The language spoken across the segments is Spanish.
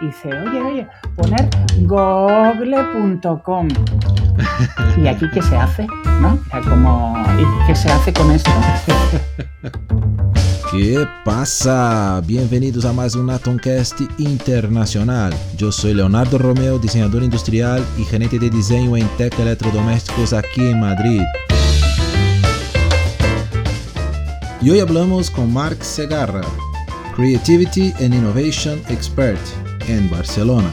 dice, oye, oye, poner google.com. ¿Y aquí qué se hace? ¿No? ¿y qué se hace con esto? ¿Qué pasa? Bienvenidos a más un Atomcast internacional. Yo soy Leonardo Romeo, diseñador industrial y gerente de diseño en Tech Electrodomésticos aquí en Madrid. Y hoy hablamos con Marc Segarra, Creativity and Innovation Expert en Barcelona.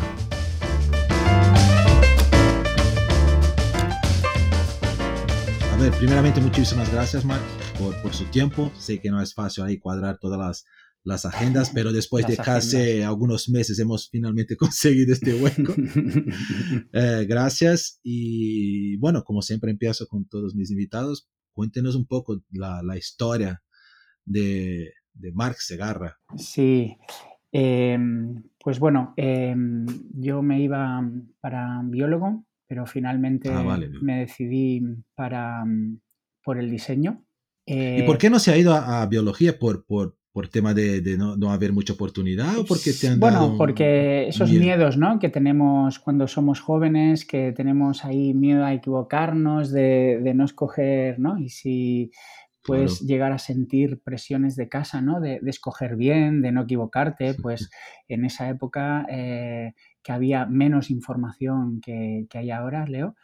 A ver, primeramente muchísimas gracias, Marc, por, su tiempo. Sé que no es fácil ahí cuadrar todas las, las agendas, pero después de casi algunos meses hemos finalmente conseguido este hueco. Eh, gracias. Y bueno, como siempre empiezo con todos mis invitados, cuéntenos un poco la, la historia de, de Marc Segarra. Sí, em, pues bueno, em, yo me iba para biólogo, pero finalmente ah, me decidí para, por el diseño. ¿Y por eh, qué no se ha ido a, biología? ¿Por, por, por tema de, no, haber mucha oportunidad o porque te han Bueno, porque esos miedos ¿no? que tenemos cuando somos jóvenes, que tenemos ahí miedo a equivocarnos, de, de no escoger, ¿no? Y si puedes llegar a sentir presiones de casa, ¿no? De, escoger bien, de no equivocarte, pues en esa época eh, que había menos información que, hay ahora, Leo,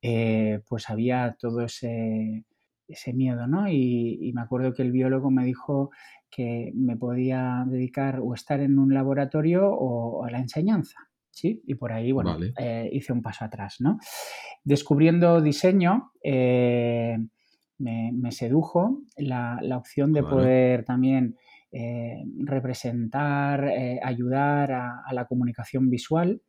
eh, pues había todo ese, ese miedo, ¿no? Y, me acuerdo que el biólogo me dijo que me podía dedicar o estar en un laboratorio o, a la enseñanza. ¿sí? Y por ahí, bueno, eh, hice un paso atrás, ¿no? Descubriendo diseño, me, sedujo la, opción de poder también eh, representar, eh, ayudar a, la comunicación visual.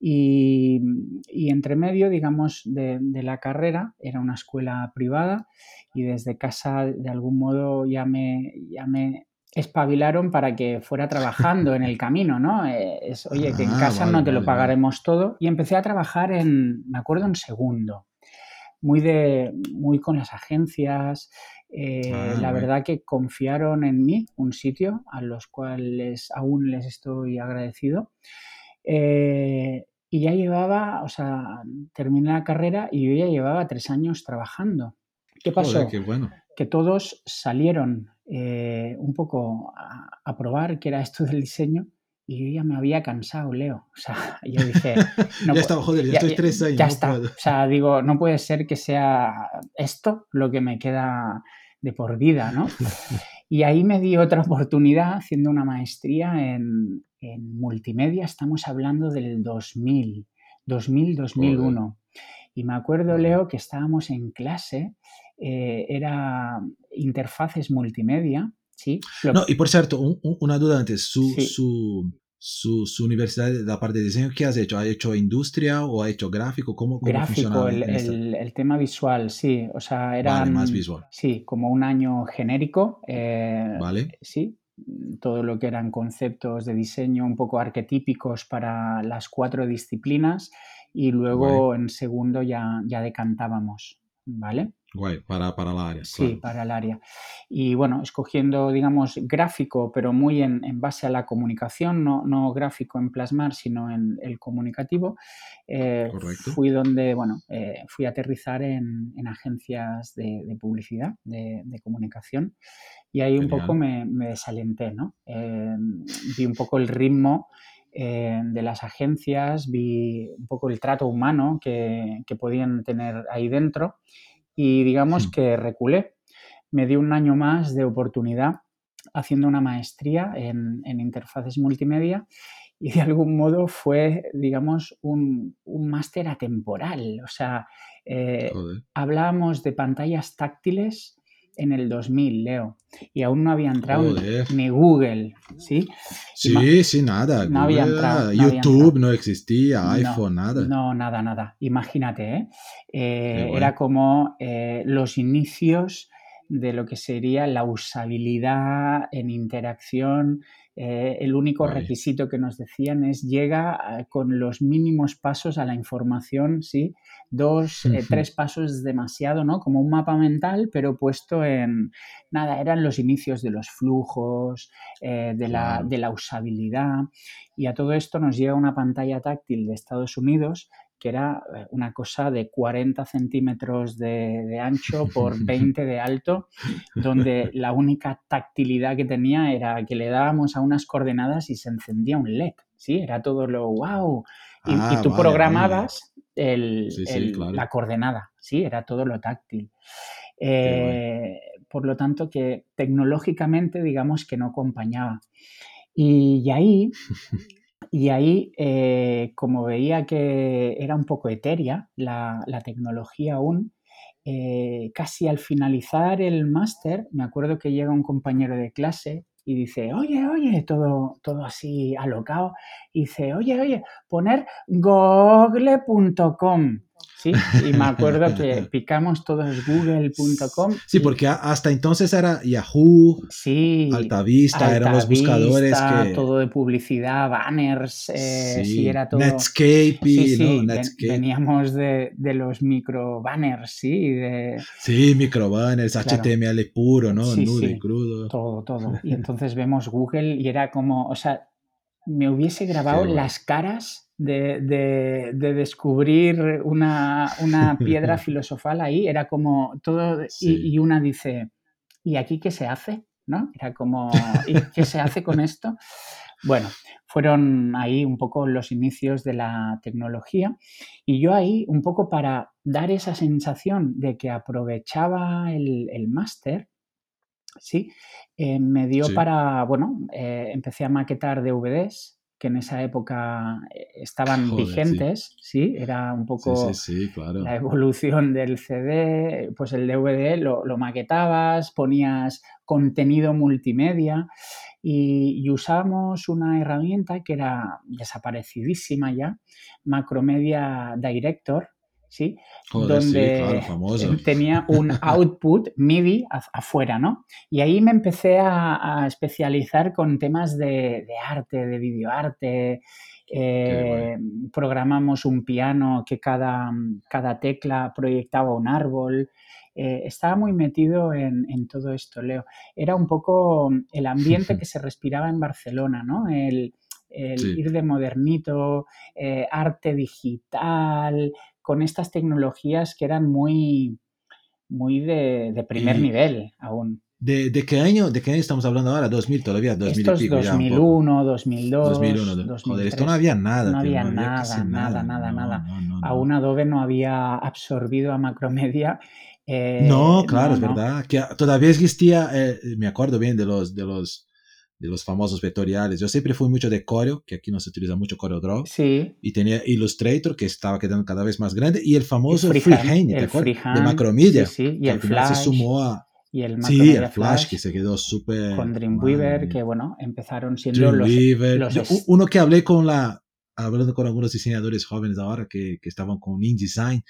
Y, entre medio, digamos, de, la carrera, era una escuela privada y desde casa, de algún modo, ya me, ya me espabilaron para que fuera trabajando en el camino, ¿no? Eh, es, oye, que en ah, casa no te lo pagaremos todo. Y empecé a trabajar en, me acuerdo, en segundo muy, de, muy con las agencias. Eh, ah, la verdad que confiaron en mí, un sitio a los cuales aún les estoy agradecido. Eh, y ya llevaba, o sea, terminé la carrera y yo ya llevaba tres años trabajando. ¿Qué pasó? Que todos salieron eh, un poco a, a, probar qué era esto del diseño y yo ya me había cansado, Leo. O sea, yo dije. No, ya estaba, joder, ya, estoy tres años. Ya está. O sea, digo, no puede ser que sea esto lo que me queda de por vida, ¿no? Y ahí me di otra oportunidad haciendo una maestría en, en multimedia. Estamos hablando del 2000, 2000-2001. Y me acuerdo, Leo, que estábamos en clase, eh, era interfaces multimedia Sí. No, y por cierto, una duda antes, su, su, su, universidad de la parte de diseño, ¿qué has hecho? ¿Ha hecho industria o ha hecho gráfico? ¿Cómo, cómo gráfico, el, el, tema visual, sí. O sea, era más visual. Sí, como un año genérico. Eh, vale. Sí, todo lo que eran conceptos de diseño un poco arquetípicos para las cuatro disciplinas y luego en segundo ya, ya decantábamos, ¿vale? Guay, para, para el área. Sí, para el área. Y bueno, escogiendo, digamos, gráfico, pero muy en, base a la comunicación, no, no, gráfico en plasmar, sino en el comunicativo, eh, fui donde, bueno, eh, fui a aterrizar en, agencias de, publicidad, de, comunicación, y ahí un poco me, desalenté, ¿no? Eh, vi un poco el ritmo de las agencias, vi un poco el trato humano que, que podían tener ahí dentro y digamos que reculé. Me di un año más de oportunidad haciendo una maestría en, interfaces multimedia y de algún modo fue, digamos, un, máster atemporal. O sea, eh, hablábamos de pantallas táctiles en el 2000, Leo, y aún no había entrado ni Google, ¿sí? Sí, sí, nada. No había entrado. YouTube no existía, iPhone, nada. No, nada, nada. Imagínate, ¿eh? eh era como eh, los inicios de lo que sería la usabilidad en interacción Eh, el único requisito que nos decían es llega con los mínimos pasos a la información, ¿sí? Dos, eh, tres pasos es demasiado, ¿no? Como un mapa mental, pero puesto en, nada, eran los inicios de los flujos, de, la, de la usabilidad. Y a todo esto nos llega una pantalla táctil de Estados Unidos que era eh, una cosa de 40 centímetros de, ancho por 20 de alto, donde la única tactilidad que tenía era que le dábamos a unas coordenadas y se encendía un LED, ¿sí? Era todo lo wow. Y, ah, tú programabas la coordenada, ¿sí? Era todo lo táctil. Eh, por lo tanto, que tecnológicamente digamos que no acompañaba. y ahí Y ahí, eh, como veía que era un poco etérea la, tecnología aún, eh, casi al finalizar el máster, me acuerdo que llega un compañero de clase y dice, oye, oye, todo, todo así alocado, y dice, oye, oye, poner google.com. Sí, y me acuerdo que picamos todos google.com. Sí, porque hasta entonces era Yahoo, sí, Altavista, eran los buscadores que... Todo de publicidad, banners, eh, sí, era todo... Netscape, sí, ¿no? Veníamos de, los micro banners, sí. De... Sí, micro banners, HTML puro, ¿no? Nudo y crudo. Todo, todo. Y entonces vemos Google y era como, o sea, me hubiese grabado las caras de, descubrir una, piedra filosofal ahí, era como todo, y, una dice, ¿y aquí qué se hace? ¿No? Era como, ¿y qué se hace con esto? Bueno, fueron ahí un poco los inicios de la tecnología y yo ahí un poco para dar esa sensación de que aprovechaba el, máster, ¿sí? Eh, me dio para, bueno, eh, empecé a maquetar DVDs, que en esa época eh, estaban vigentes, sí. Era un poco la evolución del CD, pues el DVD lo, maquetabas, ponías contenido multimedia y, usábamos una herramienta que era desaparecidísima ya, Macromedia Director, ¿sí? donde tenía un output MIDI afuera, ¿no? Y ahí me empecé a, especializar con temas de, arte, de videoarte. Eh, programamos un piano que cada, cada tecla proyectaba un árbol. Eh, estaba muy metido en, todo esto, Leo. Era un poco el ambiente que se respiraba en Barcelona, ¿no? El, ir de modernito, eh, arte digital, con estas tecnologías que eran muy, muy de, primer nivel aún. ¿De, qué año, ¿De qué año estamos hablando ahora? 2000 todavía, 2000 y pico 2001, 2002, 2001, Joder, esto no había nada. No había nada, nada, nada, nada, Aún Adobe no había absorbido a Macromedia. Eh, no, claro, es verdad. Que todavía existía, eh, me acuerdo bien de los, de los de los famosos vectoriales. Yo siempre fui mucho de Corel, que aquí no se utiliza mucho CorelDRAW. Sí. Y tenía Illustrator, que estaba quedando cada vez más grande, y el famoso Freehand, De Macromedia. Sí, sí. Y el Flash. se sumó a... Y el sí, el Flash, que se quedó súper... Con Dreamweaver, que bueno, empezaron siendo Dreamweaver. los... uno que hablé con la... Hablando con algunos diseñadores jóvenes ahora que, que estaban con InDesign,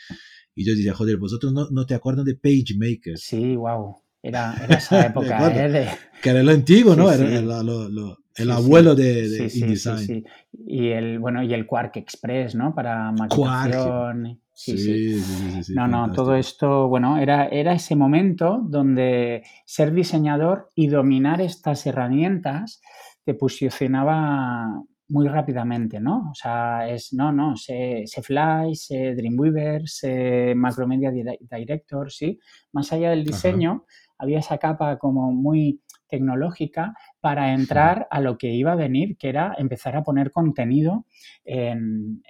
y yo decía, joder, vosotros no, no te acuerdan de PageMaker. Sí, wow. Era, esa época, ¿eh? Que era lo antiguo, ¿no? era el, abuelo de, InDesign. Y el, bueno, y el Quark Express, ¿no? Para maquetación. Sí, sí. No, no, todo esto, bueno, era, era ese momento donde ser diseñador y dominar estas herramientas te posicionaba muy rápidamente, ¿no? O sea, es, no, no, sé, Flash, sé Dreamweaver, sé Macromedia Director, ¿sí? Más allá del diseño, había esa capa como muy tecnológica para entrar a lo que iba a venir, que era empezar a poner contenido en,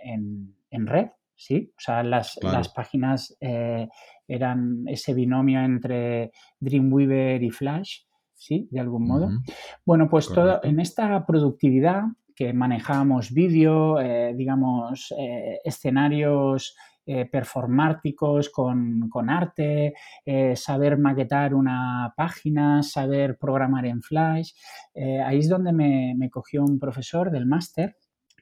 red, ¿sí? O sea, las, páginas eh, eran ese binomio entre Dreamweaver y Flash, ¿sí? De algún modo. Bueno, pues todo, en esta productividad que manejábamos vídeo, eh, digamos, eh, escenarios eh, performáticos con, arte, eh, saber maquetar una página, saber programar en Flash. Eh, ahí es donde me, cogió un profesor del máster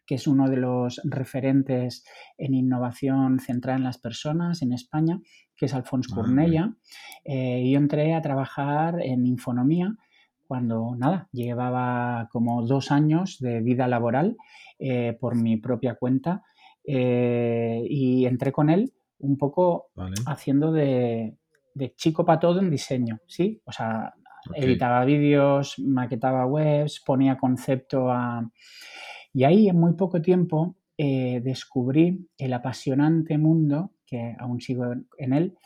que es uno de los referentes en innovación centrada en las personas en España, que es Alfonso ah, Cornella. y yo entré a trabajar en Infonomía cuando nada, llevaba como dos años de vida laboral eh, por mi propia cuenta eh, y entré con él un poco haciendo de, chico para todo en diseño, ¿sí? O sea, editaba vídeos, maquetaba webs, ponía concepto a... Y ahí en muy poco tiempo eh, descubrí el apasionante mundo, que aún sigo en él,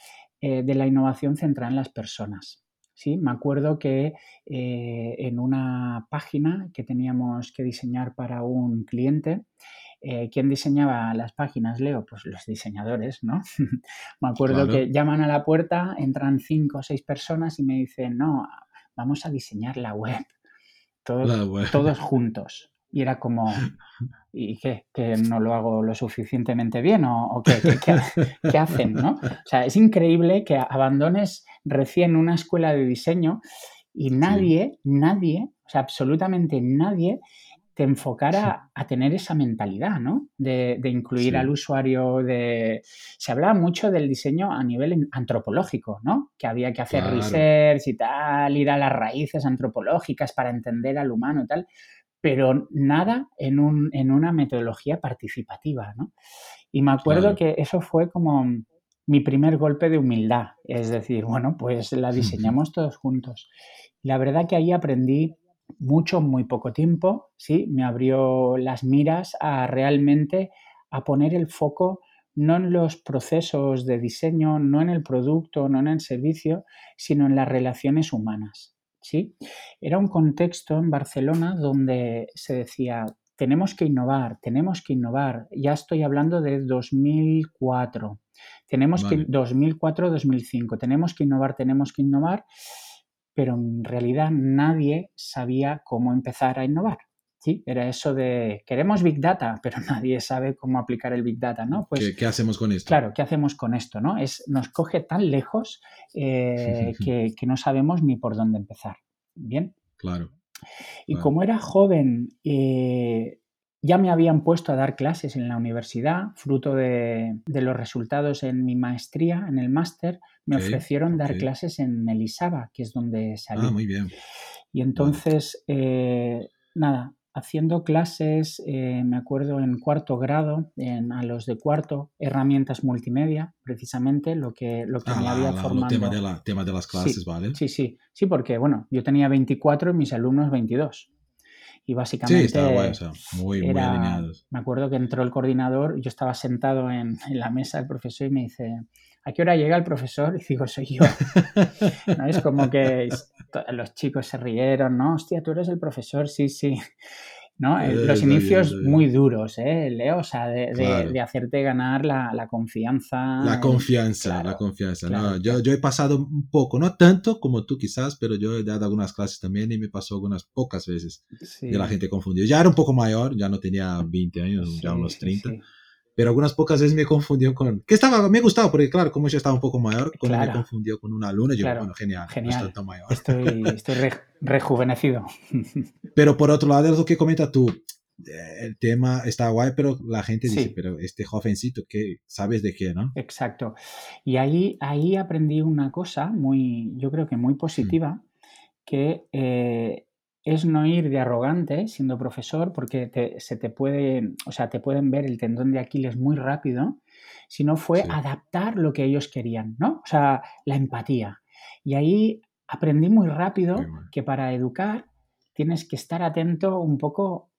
eh, de la innovación centrada en las personas. ¿sí? Me acuerdo que eh, en una página que teníamos que diseñar para un cliente, ¿quién diseñaba las páginas, Leo? Pues los diseñadores, ¿no? me acuerdo que llaman a la puerta, entran cinco o seis personas y me dicen, no, vamos a diseñar la web. todos juntos. Y era como, ¿y qué? ¿Que no lo hago lo suficientemente bien? ¿O, qué, qué, hacen? ¿no? O sea, es increíble que abandones recién una escuela de diseño y nadie, nadie, o sea, absolutamente nadie te enfocara a tener esa mentalidad, ¿no? De, incluir al usuario, de... Se hablaba mucho del diseño a nivel antropológico, ¿no? Que había que hacer research y tal, ir a las raíces antropológicas para entender al humano y tal pero nada en, un, en una metodología participativa, ¿no? Y me acuerdo que eso fue como mi primer golpe de humildad, es decir, bueno, pues la diseñamos todos juntos. La verdad que ahí aprendí mucho muy poco tiempo, ¿sí? Me abrió las miras a realmente a poner el foco no en los procesos de diseño, no en el producto, no en el servicio, sino en las relaciones humanas. ¿sí? Era un contexto en Barcelona donde se decía, tenemos que innovar, tenemos que innovar. Ya estoy hablando de 2004. Tenemos que 2004-2005. Tenemos que innovar, tenemos que innovar, pero en realidad nadie sabía cómo empezar a innovar. Sí, era eso de queremos Big Data, pero nadie sabe cómo aplicar el Big Data, ¿no? Pues, ¿Qué, hacemos con esto? Claro, ¿qué hacemos con esto? ¿no? Es, nos coge tan lejos eh, que, no sabemos ni por dónde empezar. Bien. Claro. Y como era joven, eh, ya me habían puesto a dar clases en la universidad, fruto de, los resultados en mi maestría, en el máster, me ofrecieron dar clases en Elisaba, que es donde salí. Ah, muy bien. Y entonces, eh, nada, haciendo clases, eh, me acuerdo en cuarto grado, en, a los de cuarto, herramientas multimedia, precisamente lo que, lo que me ah, había formado. El tema de, la, tema de las clases, ¿vale? Sí, sí, sí, porque bueno, yo tenía 24 y mis alumnos 22. Y básicamente. Sí, estaba guay, o sea, muy, muy alineados. Me acuerdo que entró el coordinador, yo estaba sentado en, en la mesa del profesor y me dice, ¿a qué hora llega el profesor? Y digo, soy yo. ¿No? Es como que los chicos se rieron, ¿no? Hostia, tú eres el profesor, sí, sí. ¿No? Eh, los inicios muy duros, ¿eh, Leo? O sea, de, hacerte ganar la, confianza. La confianza, la confianza. no, yo, yo, he pasado un poco, no tanto como tú quizás, pero yo he dado algunas clases también y me pasó algunas pocas veces que la gente confundió. Ya era un poco mayor, ya no tenía 20 años, ya unos 30 pero algunas pocas veces me confundió con... Que estaba, me gustaba, porque claro, como yo estaba un poco mayor, cuando me confundió con una alumna, yo, bueno, genial, genial. tan mayor. Estoy, estoy rejuvenecido. pero por otro lado, lo que comenta tú, eh, el tema está guay, pero la gente dice, pero este jovencito, ¿qué sabes de qué, no? Exacto. Y ahí, ahí aprendí una cosa muy, yo creo que muy positiva, que eh, es no ir de arrogante siendo profesor porque se te puede, o sea, te pueden ver el tendón de Aquiles muy rápido, sino fue adaptar lo que ellos querían, ¿no? O sea, la empatía. Y ahí aprendí muy rápido que para educar tienes que estar atento un poco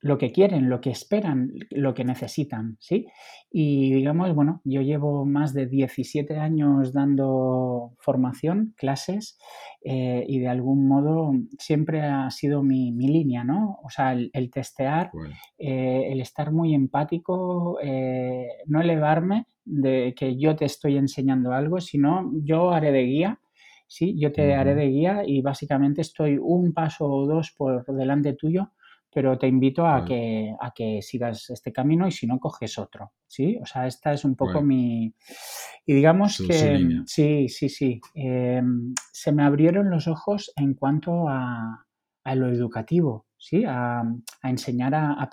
lo que quieren, lo que esperan, lo que necesitan, ¿sí? Y digamos, bueno, yo llevo más de 17 años dando formación, clases, eh, y de algún modo siempre ha sido mi, línea, ¿no? O sea, el, testear, eh, el estar muy empático, eh, no elevarme de que yo te estoy enseñando algo, sino yo haré de guía, ¿sí? Yo te haré de guía y básicamente estoy un paso o dos por delante tuyo pero te invito a, que, a que sigas este camino y si no, coges otro, ¿sí? O sea, esta es un poco mi... Y digamos que... sí, sí, sí. Em, se me abrieron los ojos en cuanto a, lo educativo, ¿sí? A, enseñar a,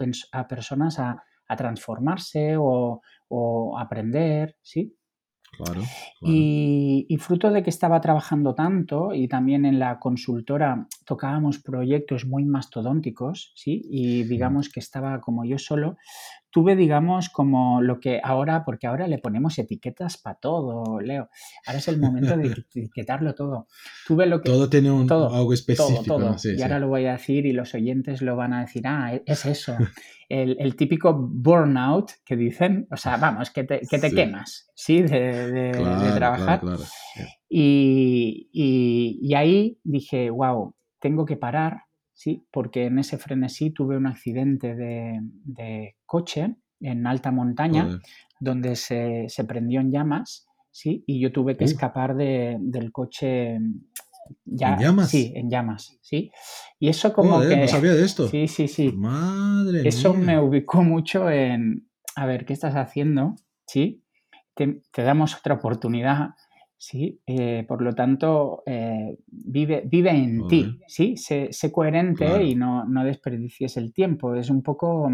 personas a, transformarse o, aprender, ¿sí? Claro, Y, fruto de que estaba trabajando tanto y también en la consultora tocábamos proyectos muy mastodónticos, ¿sí? Y digamos que estaba como yo solo, tuve, digamos, como lo que ahora, porque ahora le ponemos etiquetas para todo, Leo. Ahora es el momento de etiquetarlo todo. Tuve lo que... Todo tiene un, algo específico. Todo, y ahora lo voy a decir y los oyentes lo van a decir, ah, e-, es eso. El, típico burnout que dicen, o sea, vamos, que te, que te quemas, ¿sí? De, trabajar. y, y ahí dije, wow, tengo que parar ¿sí? porque en ese frenesí tuve un accidente de, coche en alta montaña donde se, prendió en llamas ¿sí? y yo tuve que escapar del coche ya, ¿En llamas? Sí, en llamas, sí. Y eso como que... No sabía de esto. Sí, sí, sí. Madre Eso me ubicó mucho en, a ver, ¿qué estás haciendo? ¿Sí? te damos otra oportunidad ¿sí? Eh, por lo tanto, eh, vive, vive en ti, ¿sí? Sé, coherente y no, no, desperdicies el tiempo. Es un poco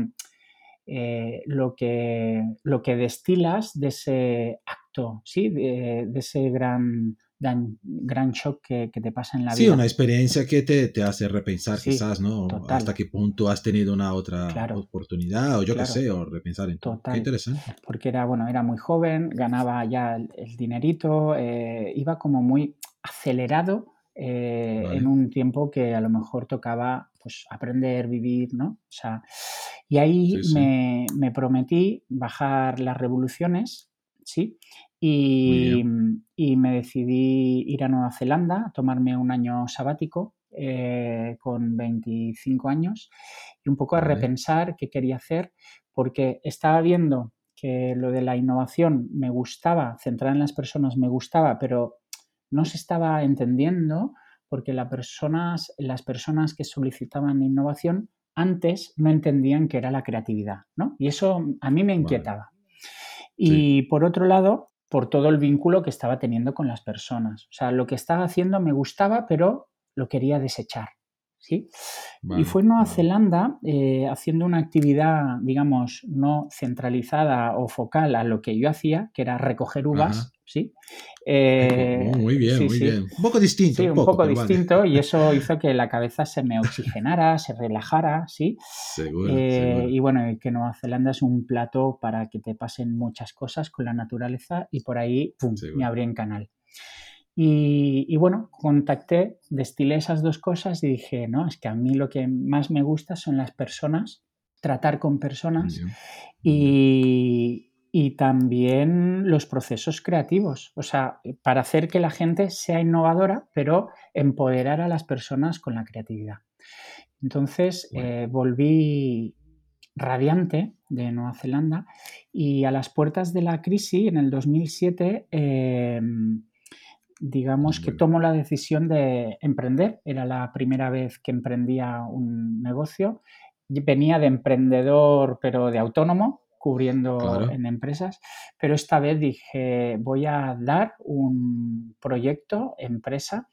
eh, lo, que, lo que destilas de ese acto, ¿sí? de ese gran gran shock que, te pasa en la vida. Sí, una experiencia que te, te hace repensar quizás, ¿no? Hasta qué punto has tenido una otra oportunidad o yo qué sé, o repensar en todo. Qué interesante. Porque era, bueno, era muy joven, ganaba ya el, dinerito, eh, iba como muy acelerado eh, en un tiempo que a lo mejor tocaba pues aprender, vivir, ¿no? O sea, y ahí Me, me prometí bajar las revoluciones, ¿sí? Y, me decidí ir a Nueva Zelanda a tomarme un año sabático eh, con 25 años y un poco a repensar qué quería hacer porque estaba viendo que lo de la innovación me gustaba, centrar en las personas me gustaba, pero no se estaba entendiendo porque las personas, las personas que solicitaban innovación antes no entendían qué era la creatividad, ¿no? Y eso a mí me inquietaba. Y por otro lado, por todo el vínculo que estaba teniendo con las personas. O sea, lo que estaba haciendo me gustaba, pero lo quería desechar. ¿Sí? y fue en Nueva Zelanda eh, haciendo una actividad, digamos, no centralizada o focal a lo que yo hacía, que era recoger uvas ¿sí? Eh, muy bien, muy bien. Un poco distinto. Sí, un poco, distinto y eso hizo que la cabeza se me oxigenara, se relajara, ¿sí? Seguro, eh, Y bueno, que Nueva Zelanda es un plato para que te pasen muchas cosas con la naturaleza y por ahí, pum, me abrí en canal. Y, bueno, contacté, destilé esas dos cosas y dije, no, es que a mí lo que más me gusta son las personas, tratar con personas y, y también los procesos creativos, o sea, para hacer que la gente sea innovadora, pero empoderar a las personas con la creatividad. Entonces eh, volví radiante de Nueva Zelanda y a las puertas de la crisis en el 2007, em, digamos que tomo la decisión de emprender. Era la primera vez que emprendía un negocio. Venía de emprendedor, pero de autónomo, cubriendo en empresas, pero esta vez dije, voy a dar un proyecto, empresa,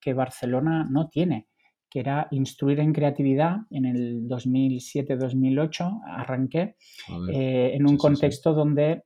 que Barcelona no tiene, que era instruir en creatividad. En el 2007-2008 arranqué eh, en un contexto donde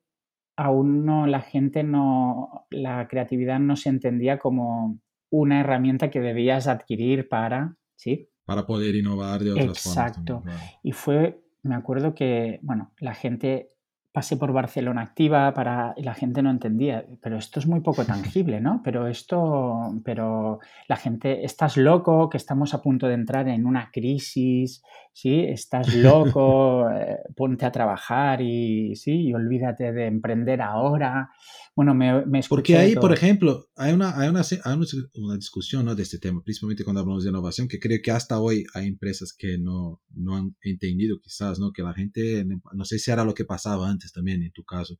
aún no la gente no, la creatividad no se entendía como una herramienta que debías adquirir para, ¿sí? Para poder innovar de otras formas. Exacto. Y fue me acuerdo que, bueno, la gente pasé por Barcelona activa para y la gente no entendía, pero esto es muy poco tangible, ¿no? Pero esto, pero la gente, estás loco, que estamos a punto de entrar en una crisis, ¿sí? Estás loco, eh, ponte a trabajar y, ¿sí? Y olvídate de emprender ahora. Bueno, me, me Porque ahí, por ejemplo, hay una, hay una, hay una discusión ¿no? de este tema, principalmente cuando hablamos de innovación, que creo que hasta hoy hay empresas que no, no han entendido quizás, ¿no? Que la gente, no sé si era lo que pasaba antes también en tu caso,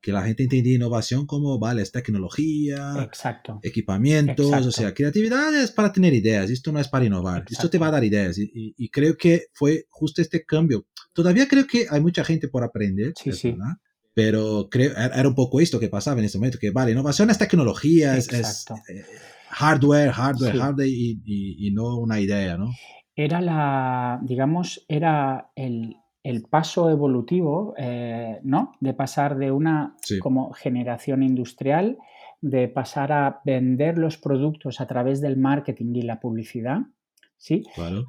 que la gente entendía innovación como, vale, es tecnología, Exacto. equipamientos, o sea, creatividad es para tener ideas, esto no es para innovar, esto te va a dar ideas. Y, y, creo que fue justo este cambio. Todavía creo que hay mucha gente por aprender, sí, sí. ¿verdad? Pero creo, era un poco esto que pasaba en ese momento, que vale, innovación es tecnología, es, eh, hardware, hardware, hardware y, y, no una idea, ¿no? Era la, digamos, era el, el paso evolutivo, eh, ¿no? De pasar de una como generación industrial, de pasar a vender los productos a través del marketing y la publicidad, ¿sí?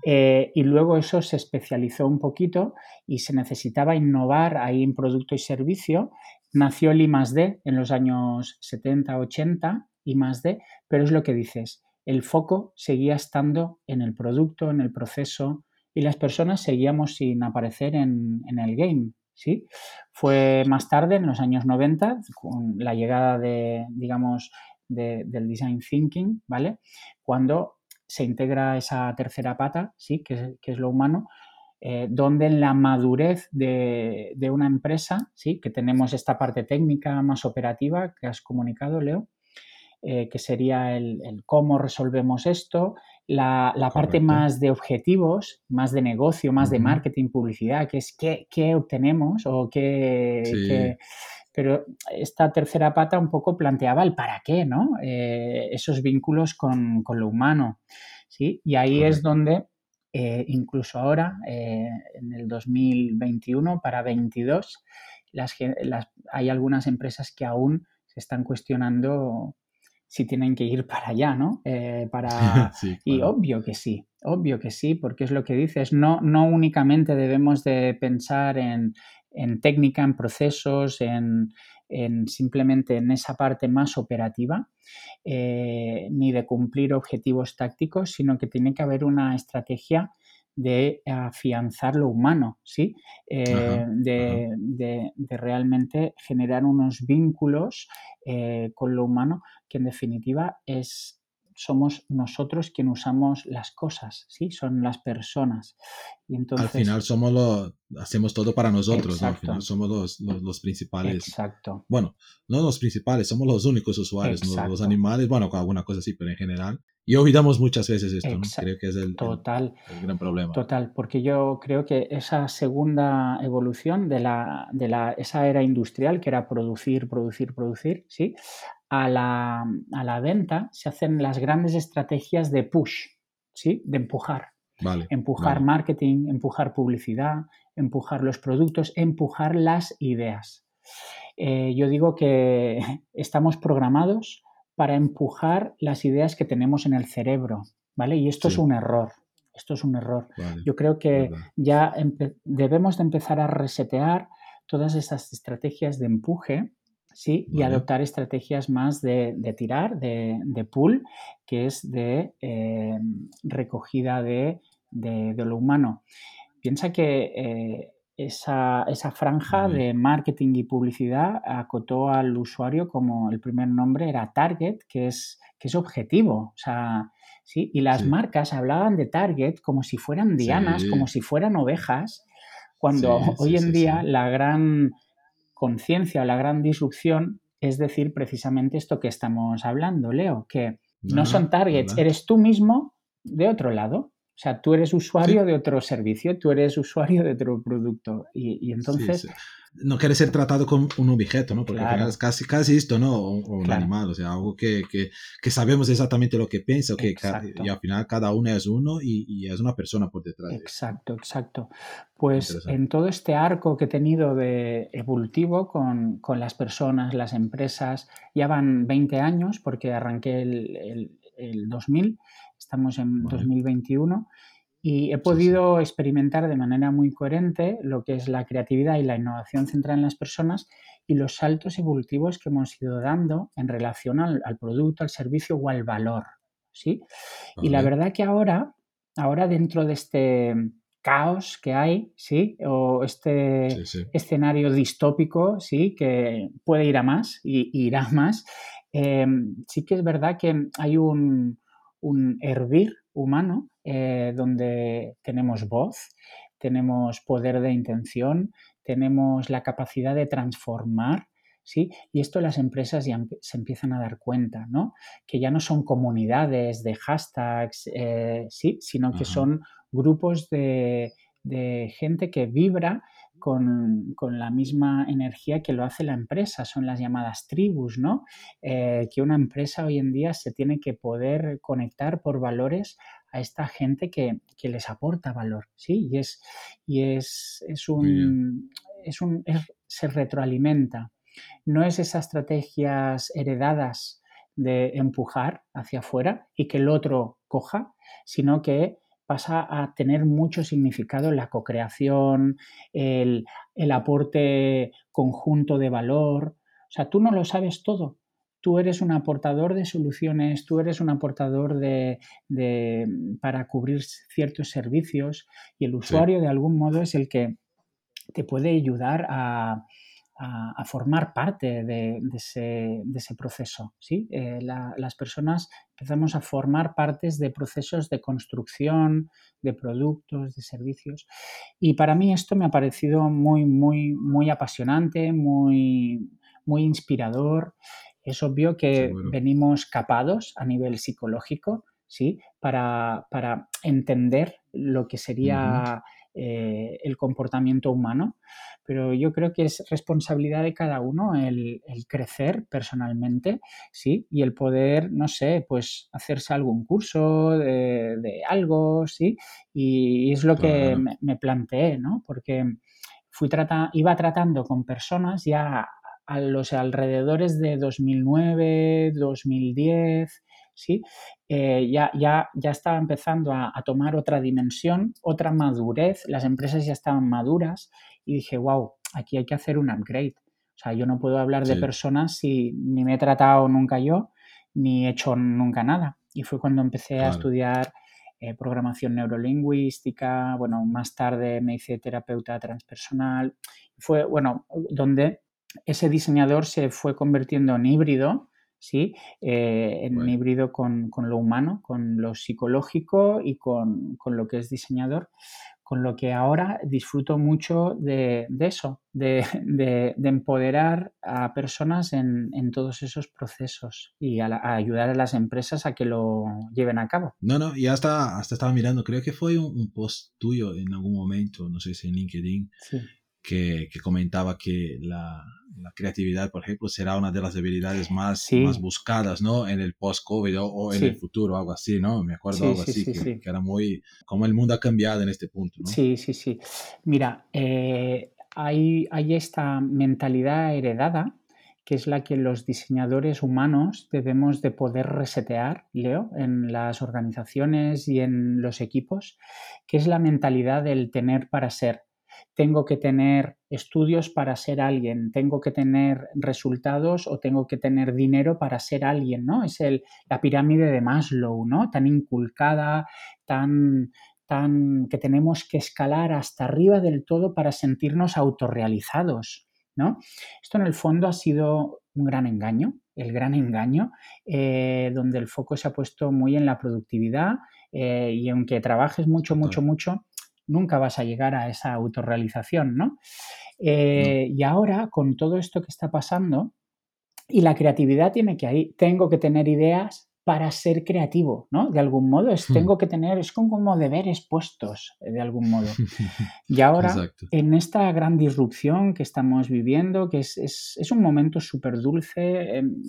Eh, y luego eso se especializó un poquito y se necesitaba innovar ahí en producto y servicio. Nació el I D en los años 70, 80, I D, pero es lo que dices, el foco seguía estando en el producto, en el proceso, y las personas seguíamos sin aparecer en, el game. ¿sí? Fue más tarde, en los años 90, con la llegada de, digamos, del design thinking, ¿vale? Cuando se integra esa tercera pata, ¿sí? que, es, lo humano, eh, donde en la madurez de, una empresa, ¿sí? que tenemos esta parte técnica más operativa que has comunicado, Leo, eh, que sería el, cómo resolvemos esto, la, parte más de objetivos, más de negocio, más de marketing, publicidad, que es qué, obtenemos o qué, Pero esta tercera pata un poco planteaba el para qué, ¿no? Eh, esos vínculos con, lo humano, ¿sí? Y ahí es donde eh, incluso ahora, eh, en el 2021 para 22, las, hay algunas empresas que aún se están cuestionando si tienen que ir para allá, ¿no? Eh, para... Y obvio que sí, obvio que sí, porque es lo que dices, no, no únicamente debemos de pensar en, técnica, en procesos, en, simplemente en esa parte más operativa, eh, ni de cumplir objetivos tácticos, sino que tiene que haber una estrategia de afianzar lo humano, ¿sí? Eh, de, realmente generar unos vínculos eh, con lo humano que en definitiva es somos nosotros quien usamos las cosas, ¿sí? Son las personas. Y entonces, al final somos los, hacemos todo para nosotros, ¿no? Al final somos los, los, principales. Exacto. Bueno, no los principales, somos los únicos usuarios, los animales, bueno, alguna cosa así, pero en general. Y olvidamos muchas veces esto, ¿no? Creo que es el, total, el, gran problema. Total, porque yo creo que esa segunda evolución de, la, de la, esa era industrial, que era producir, producir, producir, ¿sí? a la, venta se hacen las grandes estrategias de push, ¿sí? de empujar. empujar marketing, empujar publicidad, empujar los productos, empujar las ideas. Eh, yo digo que estamos programados para empujar las ideas que tenemos en el cerebro, ¿vale? Y esto es un error. Esto es un error. Yo creo que ya debemos de empezar a resetear todas esas estrategias de empuje ¿sí? Y adoptar estrategias más de, tirar, de, de, pull, que es de eh, recogida de, lo humano. Piensa que eh, esa, franja de marketing y publicidad acotó al usuario como el primer nombre era Target, que es, que es objetivo. O sea, ¿sí? Y las marcas hablaban de Target como si fueran dianas, como si fueran ovejas, cuando hoy en día la gran conciencia o la gran disrupción es decir precisamente esto que estamos hablando, Leo, que no, son targets, eres tú mismo de otro lado. O sea, tú eres usuario de otro servicio, tú eres usuario de otro producto. Y, entonces no quiere ser tratado como un objeto, ¿no? Porque al final es casi, casi esto, ¿no? O, un animal, o sea, algo que, que, que, sabemos exactamente lo que piensa, que y al final cada uno es uno y, y es una persona por detrás. Exacto, exacto. Pues en todo este arco que he tenido de evolutivo con, con, las personas, las empresas, ya van 20 años porque arranqué el, el, el 2000, estamos en 2021 y he podido experimentar de manera muy coherente lo que es la creatividad y la innovación centrada en las personas y los saltos evolutivos que hemos ido dando en relación al, producto, al servicio o al valor. ¿sí? Y la verdad que ahora, ahora dentro de este caos que hay, ¿sí? O este escenario distópico, ¿sí? Que puede ir a más y, irá a más. Em, sí que es verdad que hay un, un hervir humano eh, donde tenemos voz, tenemos poder de intención, tenemos la capacidad de transformar, ¿sí? Y esto las empresas ya se empiezan a dar cuenta, ¿no? Que ya no son comunidades de hashtags, eh, ¿sí? Sino que son grupos de, de gente que vibra con, la misma energía que lo hace la empresa, son las llamadas tribus, ¿no? Eh, que una empresa hoy en día se tiene que poder conectar por valores a esta gente que, les aporta valor, ¿sí? Y es, y es, un, es un se retroalimenta. No es esas estrategias heredadas de empujar hacia afuera y que el otro coja, sino que pasa a tener mucho significado la co-creación, el, el aporte conjunto de valor. O sea, tú no lo sabes todo, tú eres un aportador de soluciones, tú eres un aportador de, para cubrir ciertos servicios y el usuario de algún modo es el que te puede ayudar a, formar parte de, ese, proceso. ¿sí? Eh, las personas empezamos a formar partes de procesos de construcción, de productos, de servicios. Y para mí esto me ha parecido muy, muy, muy apasionante, muy, muy inspirador. Es obvio que venimos capados a nivel psicológico, ¿sí? Para, entender lo que sería eh, el comportamiento humano, pero yo creo que es responsabilidad de cada uno el, crecer personalmente, ¿sí? Y el poder, no sé, pues hacerse algún curso de, algo, ¿sí? Y, es lo que me, planteé, ¿no? Porque fui iba tratando con personas ya a los alrededores de 2009, 2010, ¿sí? Eh, ya, ya, ya estaba empezando a, tomar otra dimensión, otra madurez, las empresas ya estaban maduras y dije, wow, aquí hay que hacer un upgrade. O sea, yo no puedo hablar de personas si ni me he tratado nunca yo, ni he hecho nunca nada. Y fue cuando empecé a estudiar eh, programación neurolingüística, bueno, más tarde me hice terapeuta transpersonal. Fue, bueno, donde ese diseñador se fue convirtiendo en híbrido, ¿sí? Eh, en híbrido con, lo humano, con lo psicológico y con, lo que es diseñador, con lo que ahora disfruto mucho de, eso, de, empoderar a personas en, todos esos procesos y a, ayudar a las empresas a que lo lleven a cabo. No, no, y hasta, hasta estaba mirando, creo que fue un, post tuyo en algún momento, no sé si en LinkedIn, que, comentaba que la, creatividad, por ejemplo, será una de las debilidades más, más buscadas, ¿no? En el post-COVID o, en el futuro, algo así, ¿no? Me acuerdo algo así, que, era muy, como el mundo ha cambiado en este punto, ¿no? Sí, sí, sí. Mira, eh, hay, hay esta mentalidad heredada que es la que los diseñadores humanos debemos de poder resetear, Leo, en las organizaciones y en los equipos, que es la mentalidad del tener para ser tengo que tener estudios para ser alguien, tengo que tener resultados o tengo que tener dinero para ser alguien, ¿no? Es el, la pirámide de Maslow, ¿no? Tan inculcada, tan, tan que tenemos que escalar hasta arriba del todo para sentirnos autorrealizados, ¿no? Esto en el fondo ha sido un gran engaño, el gran engaño, eh, donde el foco se ha puesto muy en la productividad eh, y aunque trabajes mucho, mucho, mucho, nunca vas a llegar a esa autorrealización, ¿no? Eh, y ahora, con todo esto que está pasando, y la creatividad tiene que ahí, tengo que tener ideas para ser creativo, ¿no? De algún modo, es, tengo que tener, es como deberes puestos, eh, de algún modo. Y ahora, en esta gran disrupción que estamos viviendo, que es, es un momento súper dulce, em,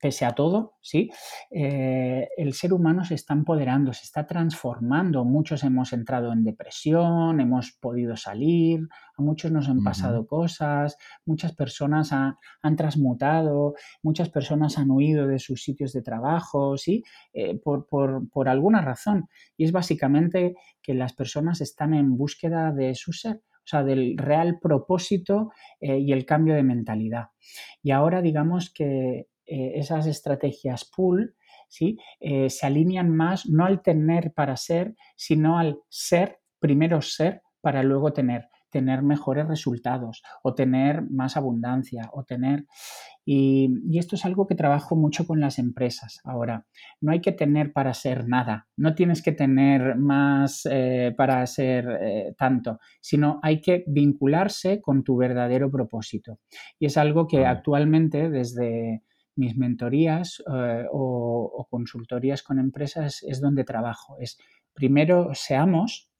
pese a todo, ¿sí? Eh, el ser humano se está empoderando, se está transformando. Muchos hemos entrado en depresión, hemos podido salir, a muchos nos han pasado cosas, muchas personas han transmutado, muchas personas han huido de sus sitios de trabajo, ¿sí? Eh, por, alguna razón. Y es básicamente que las personas están en búsqueda de su ser, o sea, del real propósito eh, y el cambio de mentalidad. Y ahora digamos que eh, esas estrategias pool ¿sí? Eh, se alinean más no al tener para ser, sino al ser, primero ser, para luego tener tener mejores resultados o tener más abundancia o tener... Y, esto es algo que trabajo mucho con las empresas. Ahora, no hay que tener para ser nada, no tienes que tener más eh, para ser tanto, sino hay que vincularse con tu verdadero propósito. Y es algo que actualmente desde mis mentorías eh, o, consultorías con empresas es donde trabajo. Es primero seamos,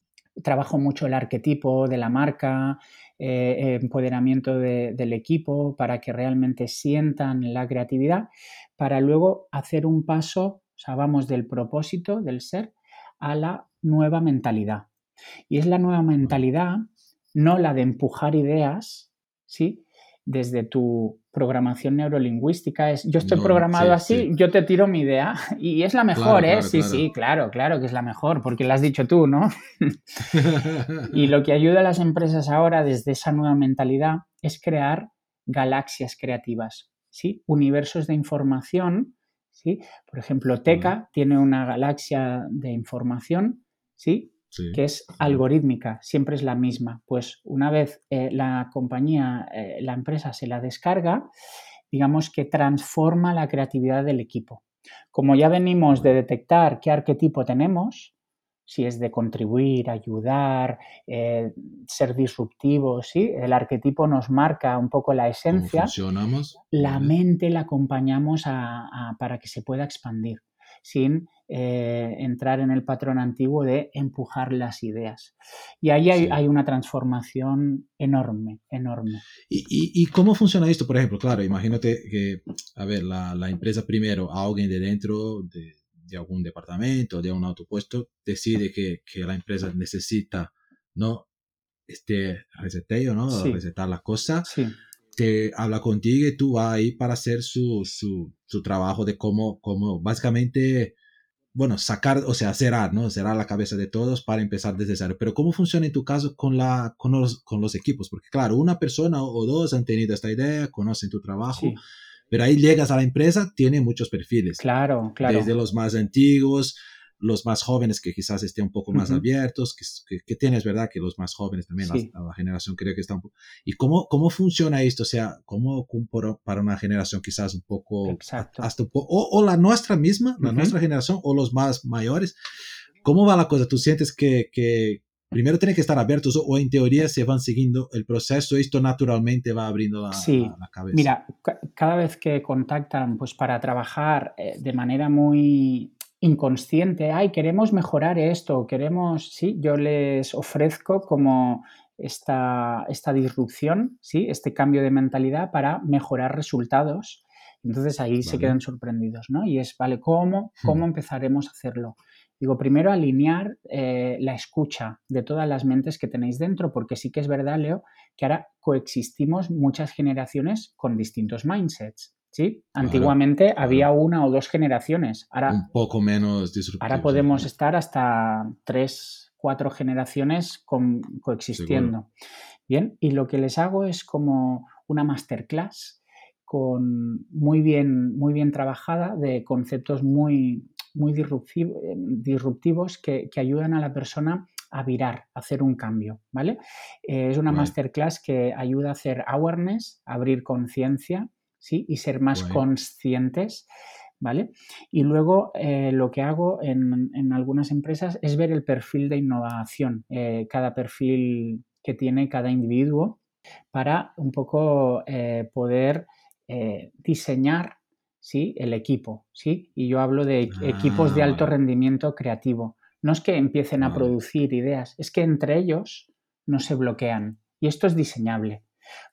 trabajo mucho el arquetipo de la marca, eh, empoderamiento del equipo para que realmente sientan la creatividad, para luego hacer un paso, o sea, vamos del propósito del ser a la nueva mentalidad. Y es la nueva mentalidad, no la de empujar ideas, ¿sí? Desde tu programación neurolingüística es, yo estoy programado así, yo te tiro mi idea y es la mejor, ¿eh? sí, sí, claro, claro que es la mejor, porque la has dicho tú, ¿no? y lo que ayuda a las empresas ahora desde esa nueva mentalidad es crear galaxias creativas, ¿sí? Universos de información, ¿sí? Por ejemplo, Teca tiene una galaxia de información, ¿sí? Que es algorítmica, siempre es la misma. Pues una vez eh, la compañía, eh, la empresa se la descarga, digamos que transforma la creatividad del equipo. Como ya venimos de detectar qué arquetipo tenemos, si es de contribuir, ayudar, eh, ser disruptivo, ¿sí? El arquetipo nos marca un poco la esencia. La mente la acompañamos para que se pueda expandir sin eh, entrar en el patrón antiguo de empujar las ideas. Y ahí hay, una transformación enorme, enorme. ¿Y, cómo funciona esto? Por ejemplo, claro, imagínate que, a ver, la, empresa primero, alguien de dentro de, algún departamento, de un autopuesto, decide que, la empresa necesita, ¿no? Este reseteo, ¿no? Resetar las cosas. Te habla contigo y tú vas ahí para hacer su, su, trabajo de cómo, cómo básicamente bueno, sacar, o sea, cerrar, ¿no? Cerrar la cabeza de todos para empezar desde cero. Pero ¿cómo funciona en tu caso con, la, con, los, con los equipos? Porque claro, una persona o dos han tenido esta idea, conocen tu trabajo, pero ahí llegas a la empresa, tiene muchos perfiles. Claro, claro. Desde los más antiguos, los más jóvenes que quizás estén un poco más abiertos, que, que, tienes, ¿verdad? Que los más jóvenes también, la, generación creo que está un poco... ¿Y cómo, cómo funciona esto? O sea, ¿cómo para una generación quizás un poco... Exacto. Hasta un poco o, la nuestra misma, la nuestra generación, o los más mayores. ¿Cómo va la cosa? ¿Tú sientes que, que primero tienen que estar abiertos o en teoría se van siguiendo el proceso, esto naturalmente va abriendo la, sí. la, cabeza. Mira, cada vez que contactan pues para trabajar eh, de manera muy inconsciente, ay, queremos mejorar esto, queremos, sí, yo les ofrezco como esta, esta disrupción, sí, este cambio de mentalidad para mejorar resultados. Entonces ahí se quedan sorprendidos, ¿no? Y es, vale, ¿cómo, cómo hmm. empezaremos a hacerlo? Digo, primero alinear eh, la escucha de todas las mentes que tenéis dentro, porque sí que es verdad, Leo, que ahora coexistimos muchas generaciones con distintos mindsets. ¿Sí? Antiguamente había una o dos generaciones. Ahora, un poco menos Ahora podemos estar hasta tres, cuatro generaciones coexistiendo. Bien, y lo que les hago es como una masterclass con muy bien, muy bien trabajada de conceptos muy, muy disruptivos que, ayudan a la persona a virar, a hacer un cambio, ¿vale? Eh, es una masterclass que ayuda a hacer awareness, abrir conciencia, y ser más conscientes. ¿Vale? Y luego eh, lo que hago en, algunas empresas es ver el perfil de innovación, eh, cada perfil que tiene cada individuo, para un poco eh, poder diseñar ¿sí? el equipo. ¿sí? Y yo hablo de equipos de alto ah. rendimiento creativo. No es que empiecen a producir ideas, es que entre ellos no se bloquean. Y esto es diseñable.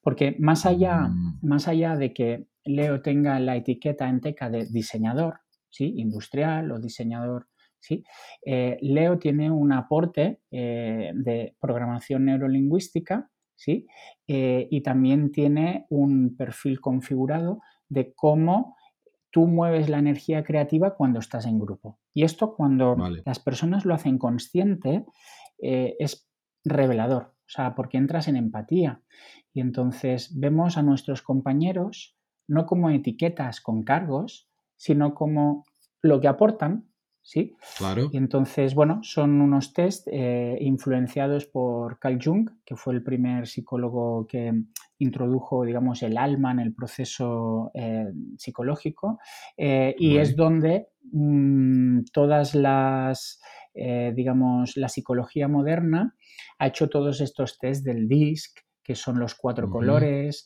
Porque más allá, mm. más allá de que Leo tenga la etiqueta en Teca de diseñador, ¿sí? industrial o diseñador, ¿sí? Eh, Leo tiene un aporte eh, de programación neurolingüística ¿sí? Eh, y también tiene un perfil configurado de cómo tú mueves la energía creativa cuando estás en grupo. Y esto cuando las personas lo hacen consciente es revelador, sea, porque entras en empatía. Y entonces vemos a nuestros compañeros no como etiquetas con cargos, sino como lo que aportan, ¿sí? Claro. Y entonces, bueno, son unos test eh, influenciados por Carl Jung, que fue el primer psicólogo que introdujo, digamos, el alma en el proceso eh, psicológico, eh, y es donde mm, todas las, digamos, la psicología moderna ha hecho todos estos test del DISC, que son los cuatro colores,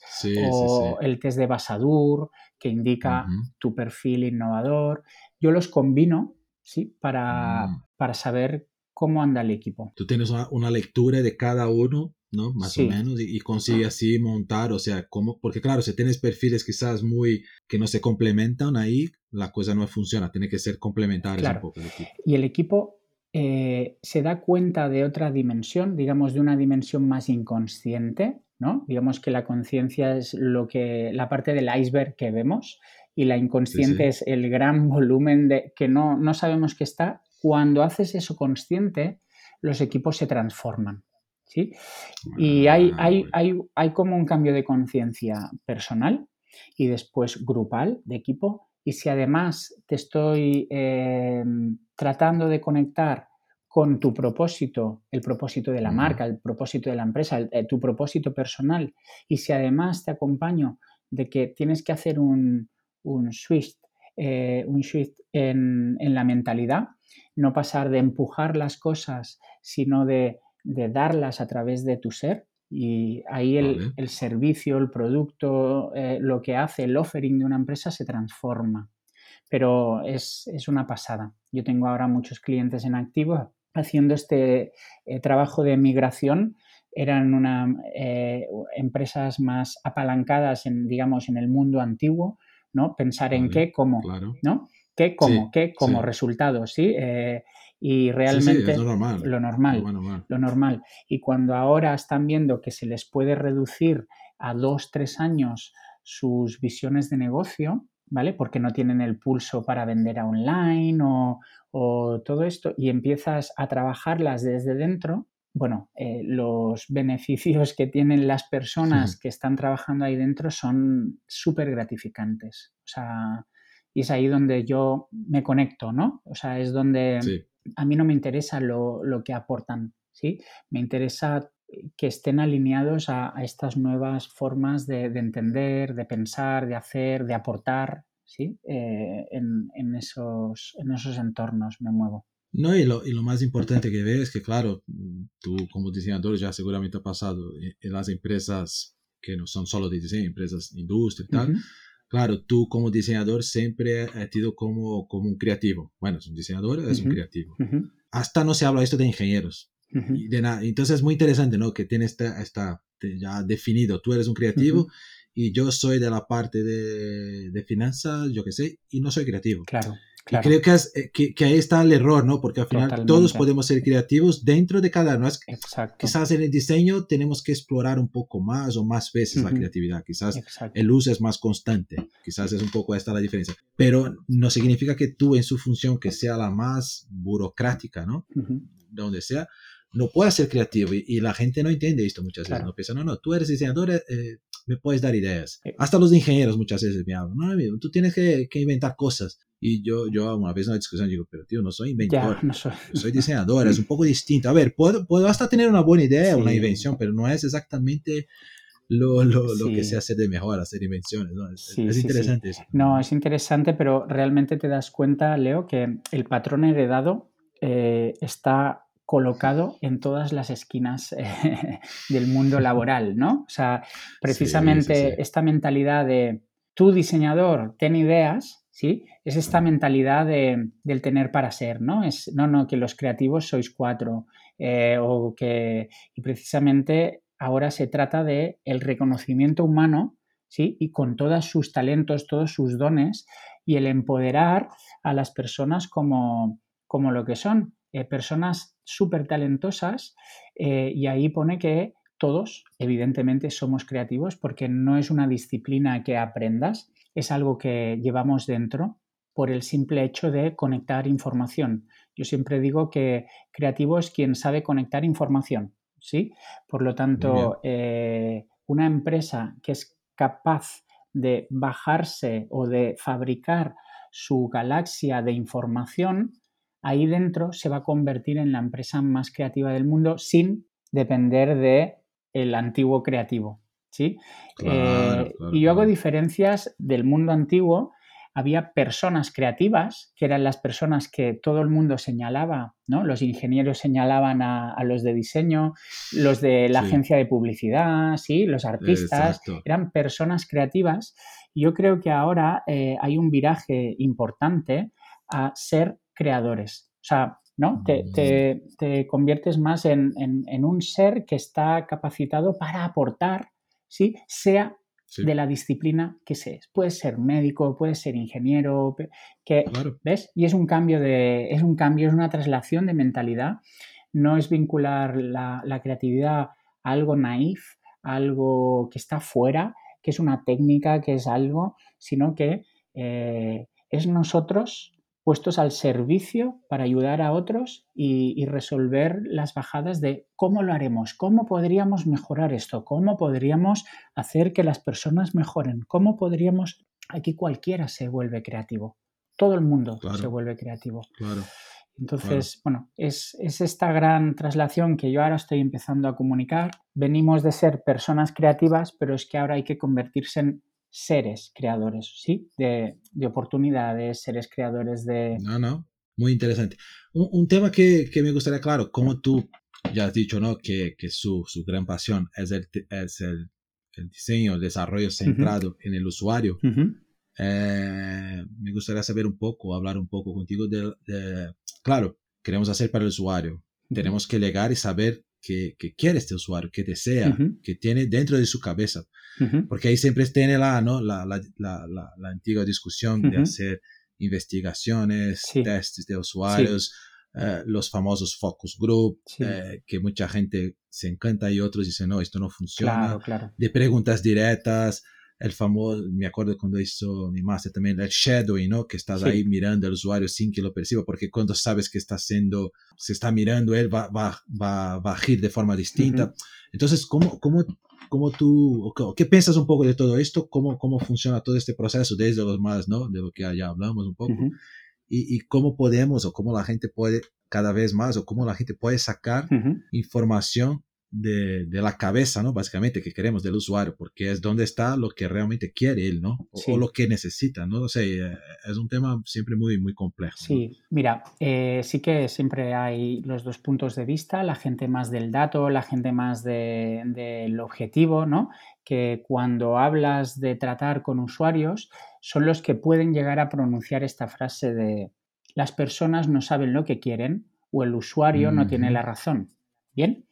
o el test de Basadur, que indica tu perfil innovador. Yo los combino ¿sí? para, mm. para saber cómo anda el equipo. Tú tienes una, lectura de cada uno, ¿no? Más o menos, y, consigue así montar, o sea, cómo, porque claro, si tienes perfiles quizás muy, que no se complementan ahí, la cosa no funciona, tiene que ser complementaria un poco Y el equipo eh, se da cuenta de otra dimensión, digamos, de una dimensión más inconsciente, ¿no? Digamos que la conciencia es lo que, la parte del iceberg que vemos y la inconsciente es el gran volumen de que no, no sabemos que está. Cuando haces eso consciente, los equipos se transforman. ¿sí? Y hay, ah, hay, hay, hay como un cambio de conciencia personal y después grupal de equipo. Y si además te estoy em, tratando de conectar con tu propósito, el propósito de la marca, el propósito de la empresa, eh, tu propósito personal, y si además te acompaño de que tienes que hacer un, un switch, eh, un shift en, la mentalidad, no pasar de empujar las cosas, sino de, darlas a través de tu ser, y ahí el, servicio, el producto, eh, lo que hace, el offering de una empresa se transforma pero es, una pasada. Yo tengo ahora muchos clientes en activo haciendo este eh, trabajo de migración. Eran una, eh, empresas más apalancadas en, digamos, en el mundo antiguo, ¿no? Pensar en qué, cómo, ¿no? ¿Qué, cómo, qué, como resultado, ¿sí? Y realmente lo normal. Lo normal, lo normal. Y cuando ahora están viendo que se les puede reducir a dos, tres años sus visiones de negocio, ¿vale? Porque no tienen el pulso para vender a online o, todo esto y empiezas a trabajarlas desde dentro, bueno, eh, los beneficios que tienen las personas que están trabajando ahí dentro son súper gratificantes. O sea, y es ahí donde yo me conecto, ¿no? O sea, es donde a mí no me interesa lo, que aportan, ¿sí? Me interesa que estén alineados a, estas nuevas formas de, entender, de pensar, de hacer, de aportar, ¿sí? Eh, en, esos, en esos entornos me muevo. No, y lo, y lo más importante que ves es que, claro, tú como diseñador ya seguramente has pasado en las empresas que no son solo de diseño, empresas de industria y tal. Claro, tú como diseñador siempre has sido como, como un creativo. Bueno, es un diseñador, es un creativo. Hasta no se habla esto de ingenieros de nada. Entonces es muy interesante, ¿no? Que tienes esta, esta ya definido, tú eres un creativo y yo soy de la parte de, de finanzas, yo qué sé, y no soy creativo. Claro. Claro. creo que, eh, que, que, ahí está el error, ¿no? Porque al final todos podemos ser creativos dentro de cada uno. Exacto. Quizás en el diseño tenemos que explorar un poco más o más veces la creatividad. Quizás el uso es más constante. Quizás es un poco esta la diferencia. Pero no significa que tú en su función, que sea la más burocrática, ¿no? De donde sea, no puedes ser creativo y, la gente no entiende esto muchas veces. No piensa, no, no, tú eres diseñador, eh, me puedes dar ideas. Hasta los ingenieros muchas veces me hablan, no, amigo, tú tienes que, inventar cosas. Y yo, yo una vez en una discusión digo, pero tío, no soy inventor, no soy. soy. diseñador, es un poco distinto. A ver, puedo, puedo hasta tener una buena idea, una invención, pero no es exactamente lo, lo, lo, que se hace de mejor, hacer invenciones. ¿no? Es, interesante eso. No, es interesante, pero realmente te das cuenta, Leo, que el patrón heredado eh, está colocado en todas las esquinas eh, del mundo laboral, ¿no? O sea, precisamente esta mentalidad de tu diseñador, ten ideas, ¿sí? Es esta mentalidad de, del tener para ser, ¿no? Es, no, no, que los creativos sois cuatro, eh, o que, y precisamente ahora se trata de el reconocimiento humano, ¿sí? Y con todos sus talentos, todos sus dones, y el empoderar a las personas como, como lo que son, eh, personas súper talentosas eh, y ahí pone que todos, evidentemente, somos creativos porque no es una disciplina que aprendas, es algo que llevamos dentro por el simple hecho de conectar información. Yo siempre digo que creativo es quien sabe conectar información, ¿sí? Por lo tanto, eh, una empresa que es capaz de bajarse o de fabricar su galaxia de información ahí dentro se va a convertir en la empresa más creativa del mundo sin depender de el antiguo creativo. ¿sí? Eh, y yo hago diferencias del mundo antiguo. Había personas creativas, que eran las personas que todo el mundo señalaba, ¿no? Los ingenieros señalaban a, los de diseño, los de la agencia de publicidad, ¿sí? Los artistas, eran personas creativas. Yo creo que ahora eh, hay un viraje importante a ser creadores. O sea, ¿no? Te, mm. conviertes más en, un ser que está capacitado para aportar, ¿sí? sea de la disciplina que seas. Puedes ser médico, puedes ser ingeniero, que, ¿ves? Y es un cambio de, es un cambio, es una traslación de mentalidad. No es vincular la, creatividad a algo naif, algo que está fuera, que es una técnica, que es algo, sino que eh, es nosotros puestos al servicio para ayudar a otros y, resolver las bajadas de cómo lo haremos, cómo podríamos mejorar esto, cómo podríamos hacer que las personas mejoren, cómo podríamos... Aquí cualquiera se vuelve creativo, todo el mundo se vuelve creativo. Entonces, bueno, es, es, esta gran traslación que yo ahora estoy empezando a comunicar. Venimos de ser personas creativas, pero es que ahora hay que convertirse en seres creadores, ¿sí? De, oportunidades, seres creadores de... No, no, muy interesante. Un, tema que, me gustaría, claro, como tú ya has dicho, ¿no? Que, su, gran pasión es el, es el, diseño, el desarrollo centrado en el usuario. Eh, me gustaría saber un poco, hablar un poco contigo de, claro, queremos hacer para el usuario. Tenemos que llegar y saber que, quiere este usuario, que desea, que tiene dentro de su cabeza. Porque ahí siempre tiene la, ¿no? la, la, la, la antigua discusión de hacer investigaciones, testes de usuarios, eh, los famosos focus group, eh, que mucha gente se encanta y otros dicen, no, esto no funciona. De preguntas directas, el famoso, me acuerdo cuando hizo mi máster también, el shadowing, ¿no? Que estás ahí mirando al usuario sin que lo perciba, porque cuando sabes que está haciendo, se está mirando, él va, va, va, va a agir de forma distinta. Entonces, ¿cómo, cómo, cómo tú, qué piensas un poco de todo esto? ¿Cómo, cómo funciona todo este proceso desde los más, ¿no? De lo que ya hablamos un poco. y, y, cómo podemos o cómo la gente puede cada vez más o cómo la gente puede sacar información de, de, la cabeza, ¿no? Básicamente, que queremos del usuario, porque es donde está lo que realmente quiere él, ¿no? O, lo que necesita, ¿no? O sea, eh, es un tema siempre muy, muy complejo. Sí, mira, eh, sí que siempre hay los dos puntos de vista, la gente más del dato, la gente más del de, objetivo, ¿no? Que cuando hablas de tratar con usuarios, son los que pueden llegar a pronunciar esta frase de las personas no saben lo que quieren o el usuario no tiene la razón. Bien,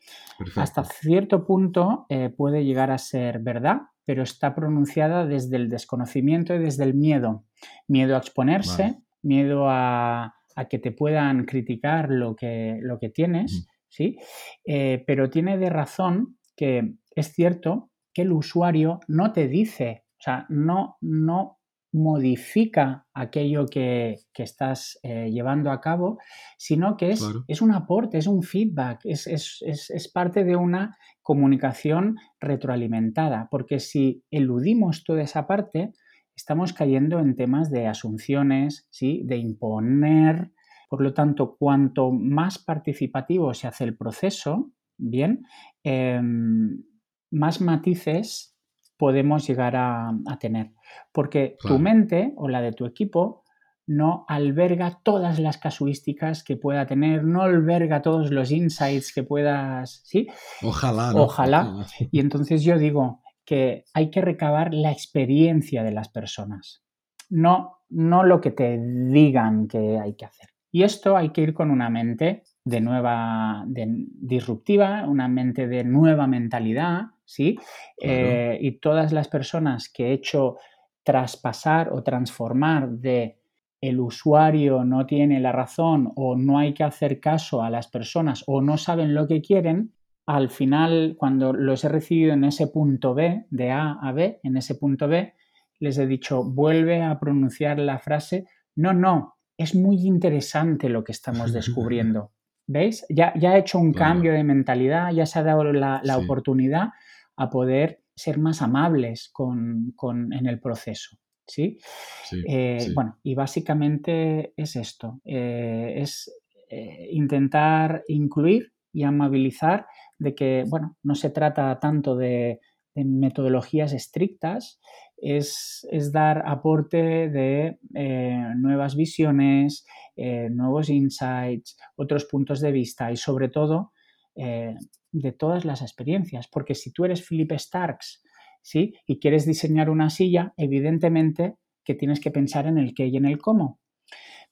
hasta cierto punto eh, puede llegar a ser verdad, pero está pronunciada desde el desconocimiento y desde el miedo. Miedo a exponerse, miedo a, que te puedan criticar lo que, lo que tienes, ¿sí? Eh, pero tiene de razón que es cierto que el usuario no te dice, o sea, no, no modifica aquello que, estás eh, llevando a cabo, sino que es, es, un aporte, es un feedback, es, es, parte de una comunicación retroalimentada, porque si eludimos toda esa parte, estamos cayendo en temas de asunciones, ¿sí? de imponer. Por lo tanto, cuanto más participativo se hace el proceso, bien, em, más matices podemos llegar a, tener. Porque tu mente o la de tu equipo no alberga todas las casuísticas que pueda tener, no alberga todos los insights que puedas, ¿sí? Ojalá. Ojalá. Y entonces yo digo que hay que recabar la experiencia de las personas, no, no lo que te digan que hay que hacer. Y esto hay que ir con una mente de nueva, disruptiva, una mente de nueva mentalidad, ¿sí? Eh, y todas las personas que he hecho traspasar o transformar de el usuario no tiene la razón o no hay que hacer caso a las personas o no saben lo que quieren, al final, cuando los he recibido en ese punto B, de A a B, en ese punto B, les he dicho, vuelve a pronunciar la frase, no, no, es muy interesante lo que estamos descubriendo. ¿Veis? Ya, ya ha hecho un cambio de mentalidad, ya se ha dado la, oportunidad a poder ser más amables con, en el proceso. ¿sí? Eh, bueno, y básicamente es esto, eh, es eh, intentar incluir y amabilizar de que, bueno, no se trata tanto de, metodologías estrictas, es, dar aporte de nuevas visiones, nuevos insights, otros puntos de vista y sobre todo de todas las experiencias, porque si tú eres Philip Starks, ¿sí? Y quieres diseñar una silla, evidentemente que tienes que pensar en el qué y en el cómo.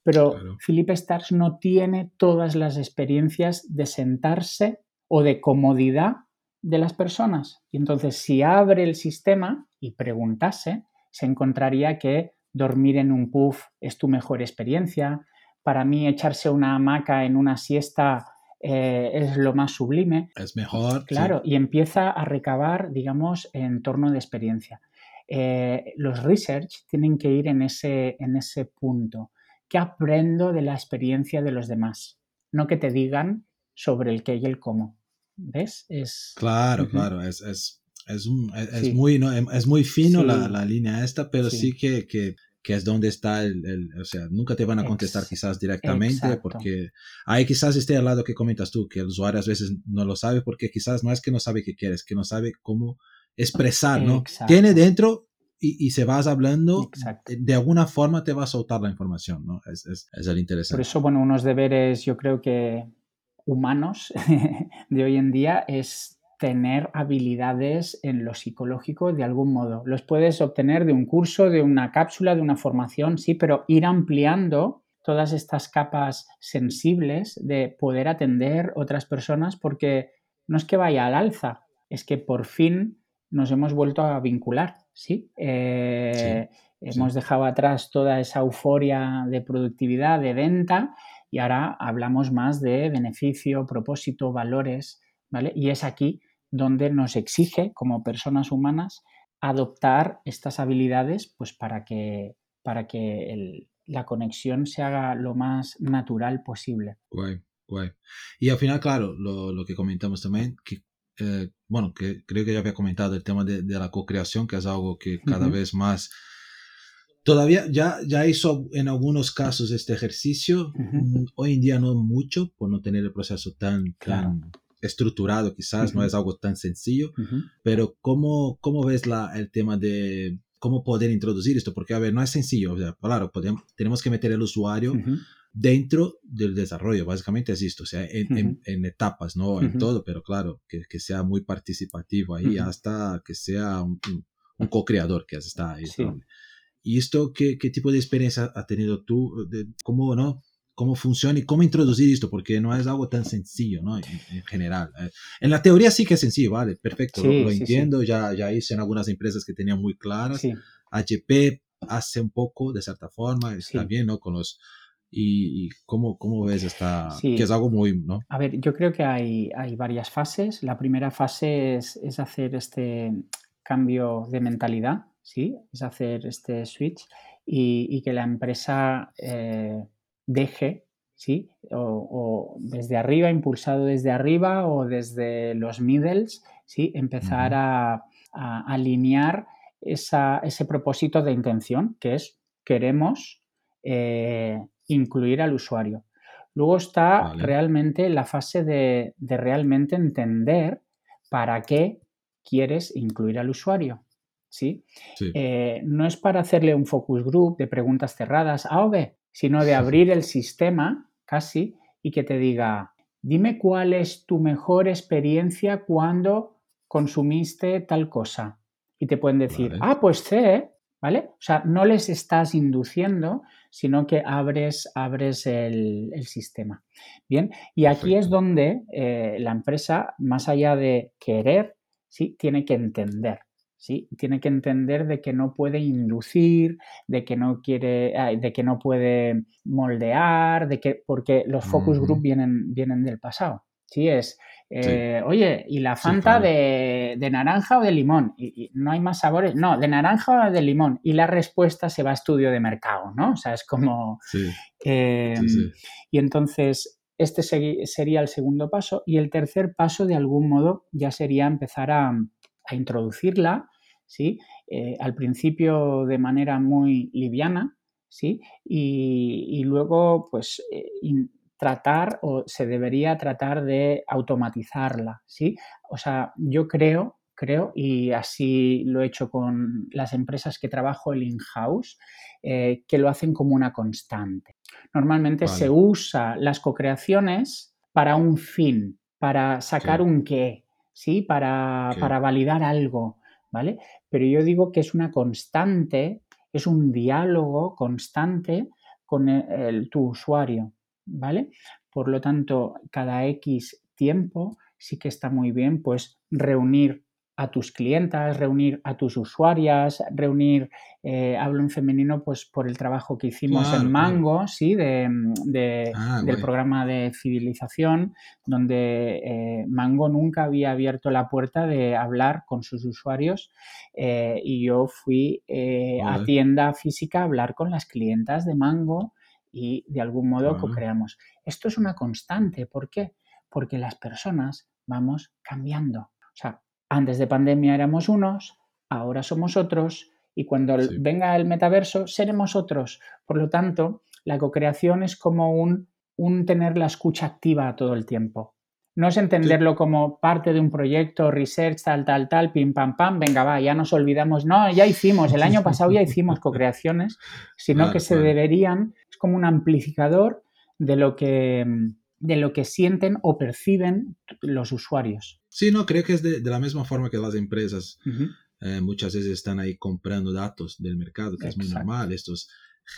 Pero Philip Starks no tiene todas las experiencias de sentarse o de comodidad de las personas. Y entonces, si abre el sistema y preguntase, se encontraría que dormir en un puff es tu mejor experiencia. Para mí, echarse una hamaca en una siesta eh, es lo más sublime. Es mejor. Claro, y empieza a recabar, digamos, en torno de experiencia. Eh, los research tienen que ir en ese, en ese punto. ¿Qué aprendo de la experiencia de los demás? No que te digan sobre el qué y el cómo. ¿Ves? Es... Claro, claro, es, es, es, es muy, ¿no? es muy fino la, la, línea esta, pero sí, que, que, que, es donde está el, el, o sea, nunca te van a contestar quizás directamente porque ahí quizás esté al lado que comentas tú, que el usuario a veces no lo sabe porque quizás no es que no sabe qué quieres, que no sabe cómo expresar, ¿no? Tiene dentro y, y, se vas hablando, de alguna forma te va a soltar la información, ¿no? Es, es, es el interesante. Por eso, bueno, unos deberes yo creo que humanos de hoy en día es tener habilidades en lo psicológico de algún modo. Los puedes obtener de un curso, de una cápsula, de una formación, sí, pero ir ampliando todas estas capas sensibles de poder atender otras personas porque no es que vaya al alza, es que por fin nos hemos vuelto a vincular, ¿sí? Eh, hemos dejado atrás toda esa euforia de productividad, de venta y ahora hablamos más de beneficio, propósito, valores, ¿vale? Y es aquí donde nos exige como personas humanas adoptar estas habilidades pues para que, para que la conexión se haga lo más natural posible. Guay, guay. Y al final, claro, lo, que comentamos también, que eh, bueno, que creo que ya había comentado el tema de, la co-creación, que es algo que cada vez más Todavía ya, ya hizo en algunos casos este ejercicio, mm, hoy en día no mucho, por no tener el proceso tan, estructurado quizás, no es algo tan sencillo, pero ¿cómo, cómo ves la, el tema de cómo poder introducir esto? Porque, a ver, no es sencillo, o sea, claro, podemos, tenemos que meter el usuario dentro del desarrollo, básicamente es esto, o sea, en, en, etapas, no en todo, pero claro, que, que, sea muy participativo ahí hasta que sea un, un, co-creador que está ahí. ¿Y esto qué, qué, tipo de experiencia ha tenido tú? De, ¿Cómo, no? ¿Cómo funciona y cómo introducir esto? Porque no es algo tan sencillo, ¿no? En, general. Eh, en la teoría sí que es sencillo, vale, perfecto, lo, entiendo, Ya, ya hice en algunas empresas que tenían muy claras. HP hace un poco, de cierta forma, está bien, ¿no? Con los... ¿Y, cómo, cómo, ves esta? Que es algo muy, ¿no? A ver, yo creo que hay, hay varias fases. La primera fase es, es hacer este cambio de mentalidad, ¿sí? Es hacer este switch y, que la empresa eh, deje, ¿sí? O, desde arriba, impulsado desde arriba o desde los middles, ¿sí? Empezar a, alinear ese propósito de intención, que es queremos eh, incluir al usuario. Luego está realmente la fase de, de realmente entender para qué quieres incluir al usuario. ¿sí? Eh, no es para hacerle un focus group de preguntas cerradas A o B, sino de abrir el sistema casi y que te diga, dime cuál es tu mejor experiencia cuando consumiste tal cosa. Y te pueden decir, ah, pues C, ¿vale? O sea, no les estás induciendo, sino que abres, abres el, sistema. Bien, y aquí es donde eh, la empresa, más allá de querer, sí, tiene que entender. ¿Sí? Tiene que entender de que no puede inducir, de que no quiere, de que no puede moldear, de que, porque los focus group vienen, vienen del pasado. Sí, es, eh, oye, ¿y la Fanta de, naranja o de limón? Y, no hay más sabores. No, de naranja o de limón. Y la respuesta se va a estudio de mercado, ¿no? O sea, es como... Em, y entonces, este sería el segundo paso. Y el tercer paso, de algún modo, ya sería empezar a, a introducirla ¿sí? Eh, al principio de manera muy liviana, ¿sí? Y, luego, pues, eh, tratar o se debería tratar de automatizarla, ¿sí? O sea, yo creo, creo, y así lo he hecho con las empresas que trabajo, el in-house, eh, que lo hacen como una constante. Normalmente se usa las co-creaciones para un fin, para sacar un qué, ¿sí? Para, para validar algo, ¿vale? Pero yo digo que es una constante, es un diálogo constante con el, tu usuario, ¿vale? Por lo tanto, cada X tiempo sí que está muy bien, pues reunir a tus clientas, reunir a tus usuarias, reunir, eh, hablo en femenino, pues por el trabajo que hicimos en Mango, ¿sí? De, ah, del programa de fidelización, donde eh, Mango nunca había abierto la puerta de hablar con sus usuarios eh, y yo fui a tienda física a hablar con las clientas de Mango y de algún modo co-creamos. Esto es una constante, ¿por qué? Porque las personas vamos cambiando. O sea, antes de pandemia éramos unos, ahora somos otros y cuando venga el metaverso seremos otros. Por lo tanto, la co-creación es como un, un tener la escucha activa todo el tiempo. No es entenderlo como parte de un proyecto, research, tal, tal, tal, pim, pam, pam, venga, va, ya nos olvidamos. No, ya hicimos, el año pasado ya hicimos co-creaciones, sino que se deberían, es como un amplificador de lo que de lo que sienten o perciben los usuarios. Sí, no, creo que es de, la misma forma que las empresas eh, muchas veces están ahí comprando datos del mercado, que es muy normal, estos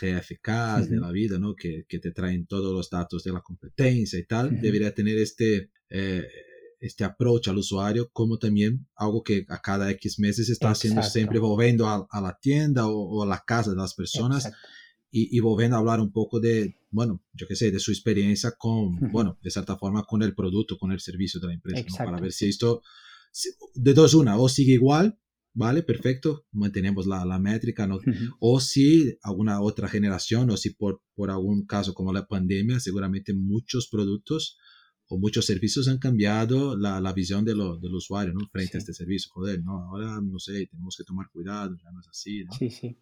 GFKs de la vida, ¿no? Que, que, te traen todos los datos de la competencia y tal, debería tener este, eh, este approach al usuario como también algo que a cada X meses está haciendo siempre, volviendo a, la tienda o, a la casa de las personas y, volviendo a hablar un poco de, bueno, yo qué sé, de su experiencia con, bueno, de cierta forma con el producto, con el servicio de la empresa, ¿no? para ver si esto, de dos una, o sigue igual, ¿vale? Perfecto, mantenemos la, la métrica, ¿no? o si alguna otra generación, o si por, por algún caso como la pandemia, seguramente muchos productos o muchos servicios han cambiado la, la visión de lo, del usuario ¿no? frente a este servicio. Joder, ¿no? ahora no sé, tenemos que tomar cuidado, ya no es así. ¿no? Sí, sí.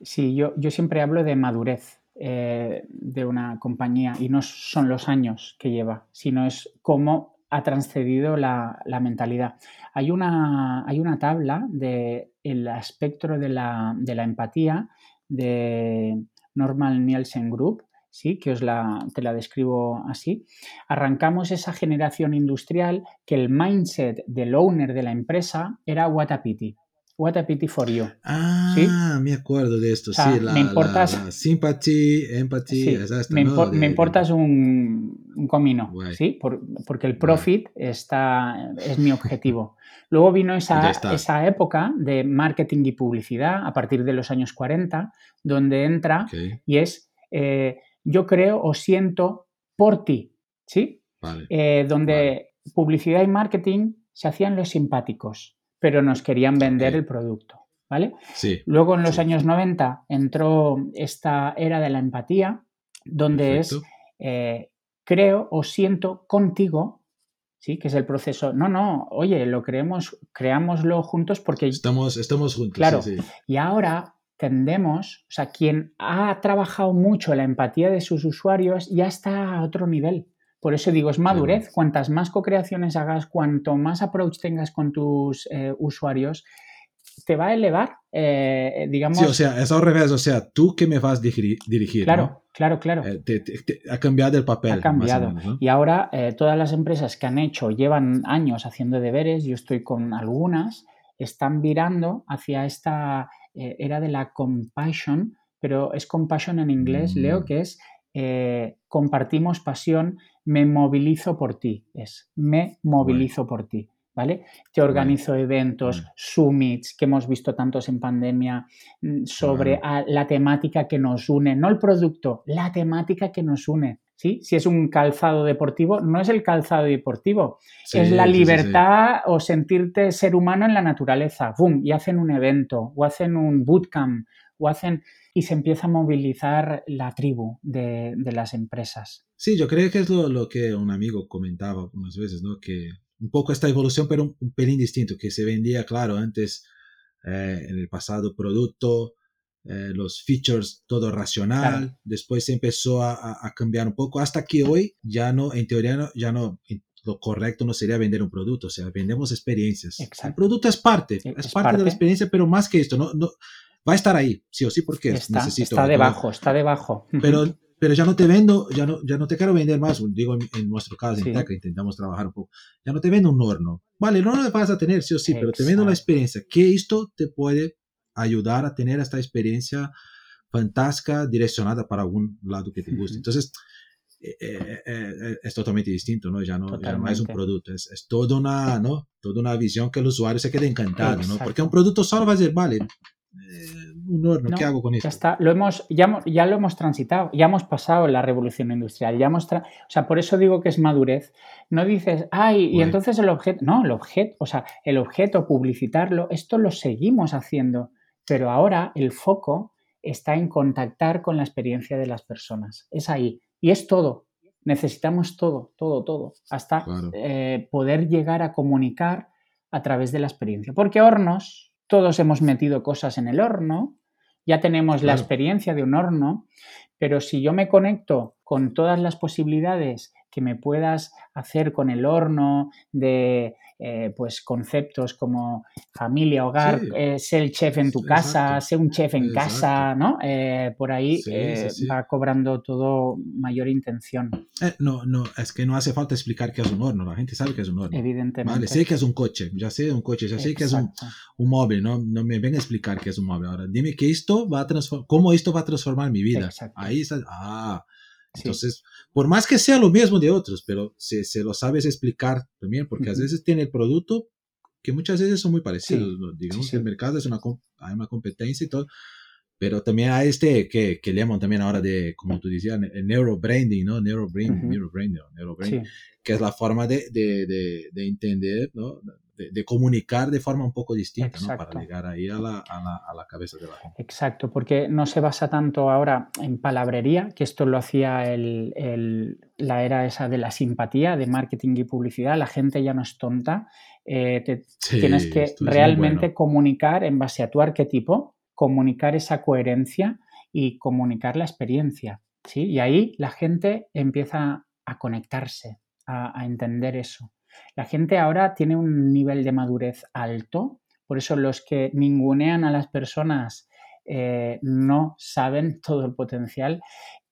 Sí, yo, yo siempre hablo de madurez eh, de una compañía y no son los años que lleva, sino es cómo ha transcedido la, la mentalidad. Hay una, hay una tabla del el espectro de la, de la empatía de Normal Nielsen Group ¿sí? que os la, te la describo así. Arrancamos esa generación industrial que el mindset del owner de la empresa era what a pity. What a pity for you. Ah, me acuerdo de esto. sí, la, me importas. sympathy, empathy, me, me, importas un, un comino, ¿sí? porque el profit está, es mi objetivo. Luego vino esa, esa, época de marketing y publicidad a partir de los años 40, donde entra y es eh, yo creo o siento por ti, ¿sí? Eh, donde publicidad y marketing se hacían los simpáticos, pero nos querían vender el producto, ¿vale? Sí. Luego en los años 90 entró esta era de la empatía, donde es eh, creo o siento contigo, ¿sí? Que es el proceso. No, no, oye, lo creemos, creámoslo juntos porque... Estamos, estamos juntos. Claro. Sí, y ahora tendemos, o sea, quien ha trabajado mucho la empatía de sus usuarios ya está a otro nivel. Por eso digo, es madurez. Cuantas más co-creaciones hagas, cuanto más approach tengas con tus eh, usuarios, te va a elevar, eh, digamos... Sí, o sea, es al revés, o sea, tú que me vas a dirigir. Claro, claro, claro. Eh, ha cambiado el papel. Ha cambiado. Y ahora todas las empresas que han hecho, llevan años haciendo deberes, yo estoy con algunas, están virando hacia esta eh, era de la compassion, pero es compassion en inglés, leo, mm. que es eh, compartimos pasión, me movilizo por ti, es me movilizo por ti. ¿Vale? Te organizo eventos, summits que hemos visto tantos en pandemia mm, sobre la temática que nos une, no el producto, la temática que nos une. ¿Sí? Si es un calzado deportivo, no es el calzado deportivo, es la libertad o sentirte ser humano en la naturaleza. ¡Bum! Y hacen un evento, o hacen un bootcamp, o hacen... y se empieza a movilizar la tribu de, las empresas. Sí, yo creo que es lo, que un amigo comentaba unas veces, ¿no? Que un poco esta evolución, pero un, pelín distinto, que se vendía, claro, antes eh, en el pasado producto, eh, los features, todo racional. Después se empezó a, cambiar un poco hasta que hoy ya no, en teoría, ya no, lo correcto no sería vender un producto, o sea, vendemos experiencias. El producto es parte, e, es, parte, de la experiencia, pero más que esto, no, no va a estar ahí, sí o sí, porque está, necesito. Está debajo, está debajo. Pero, pero ya no te vendo, ya no, ya no te quiero vender más, digo en, nuestro caso, en Teca, intentamos trabajar un poco, ya no te vendo un horno. Vale, el horno lo vas a tener, sí o sí, pero te vendo la experiencia, que esto te puede ayudar a tener esta experiencia fantástica direccionada para algún lado que te guste. Entonces, es totalmente distinto, ¿no? Ya no, ya no es un producto, es, es, toda, una, ¿no? toda una visión que el usuario se quede encantado, ¿no? Porque un producto solo va a decir, vale, un horno, ¿qué hago con esto? Ya está, lo hemos, ya, ya, lo hemos transitado, ya hemos pasado la revolución industrial, ya hemos, o sea, por eso digo que es madurez. No dices, ay, y entonces el objeto, no, el objeto, o sea, el objeto, publicitarlo, esto lo seguimos haciendo, pero ahora el foco está en contactar con la experiencia de las personas, es ahí, y es todo, necesitamos todo, todo, todo, hasta eh, poder llegar a comunicar a través de la experiencia, porque hornos, todos hemos metido cosas en el horno, ya tenemos la experiencia de un horno, pero si yo me conecto con todas las posibilidades que me puedas hacer con el horno de eh, pues conceptos como familia, hogar, eh, ser el chef en tu casa, ser un chef en casa, ¿no? Eh, por ahí va cobrando todo mayor intención. no, no, es que no hace falta explicar qué es un horno, la gente sabe que es un horno. Evidentemente. Vale, sé que es un coche, ya sé un coche, ya sé que es un, un, móvil, ¿no? No me ven a explicar qué es un móvil. Ahora, dime que esto va a transformar, cómo esto va a transformar mi vida. Ahí está, ah, entonces, por más que sea lo mismo de otros, pero se, se lo sabes explicar también, porque a veces tiene el producto que muchas veces son muy parecidos. Digamos que el mercado es una, hay una competencia y todo, pero también hay este que, que llaman también ahora de, como tú decías, el neurobranding, ¿no? Neurobranding, neurobranding, neurobranding que es la forma de, de, de, de entender, ¿no? De, comunicar de forma un poco distinta, ¿no? Para llegar ahí a la, a, la, cabeza de la gente. Exacto, porque no se basa tanto ahora en palabrería, que esto lo hacía el, la era esa de la simpatía, de marketing y publicidad, la gente ya no es tonta, eh, tienes que realmente comunicar en base a tu arquetipo, comunicar esa coherencia y comunicar la experiencia. ¿sí? Y ahí la gente empieza a conectarse, a entender eso. La gente ahora tiene un nivel de madurez alto, por eso los que ningunean a las personas eh, no saben todo el potencial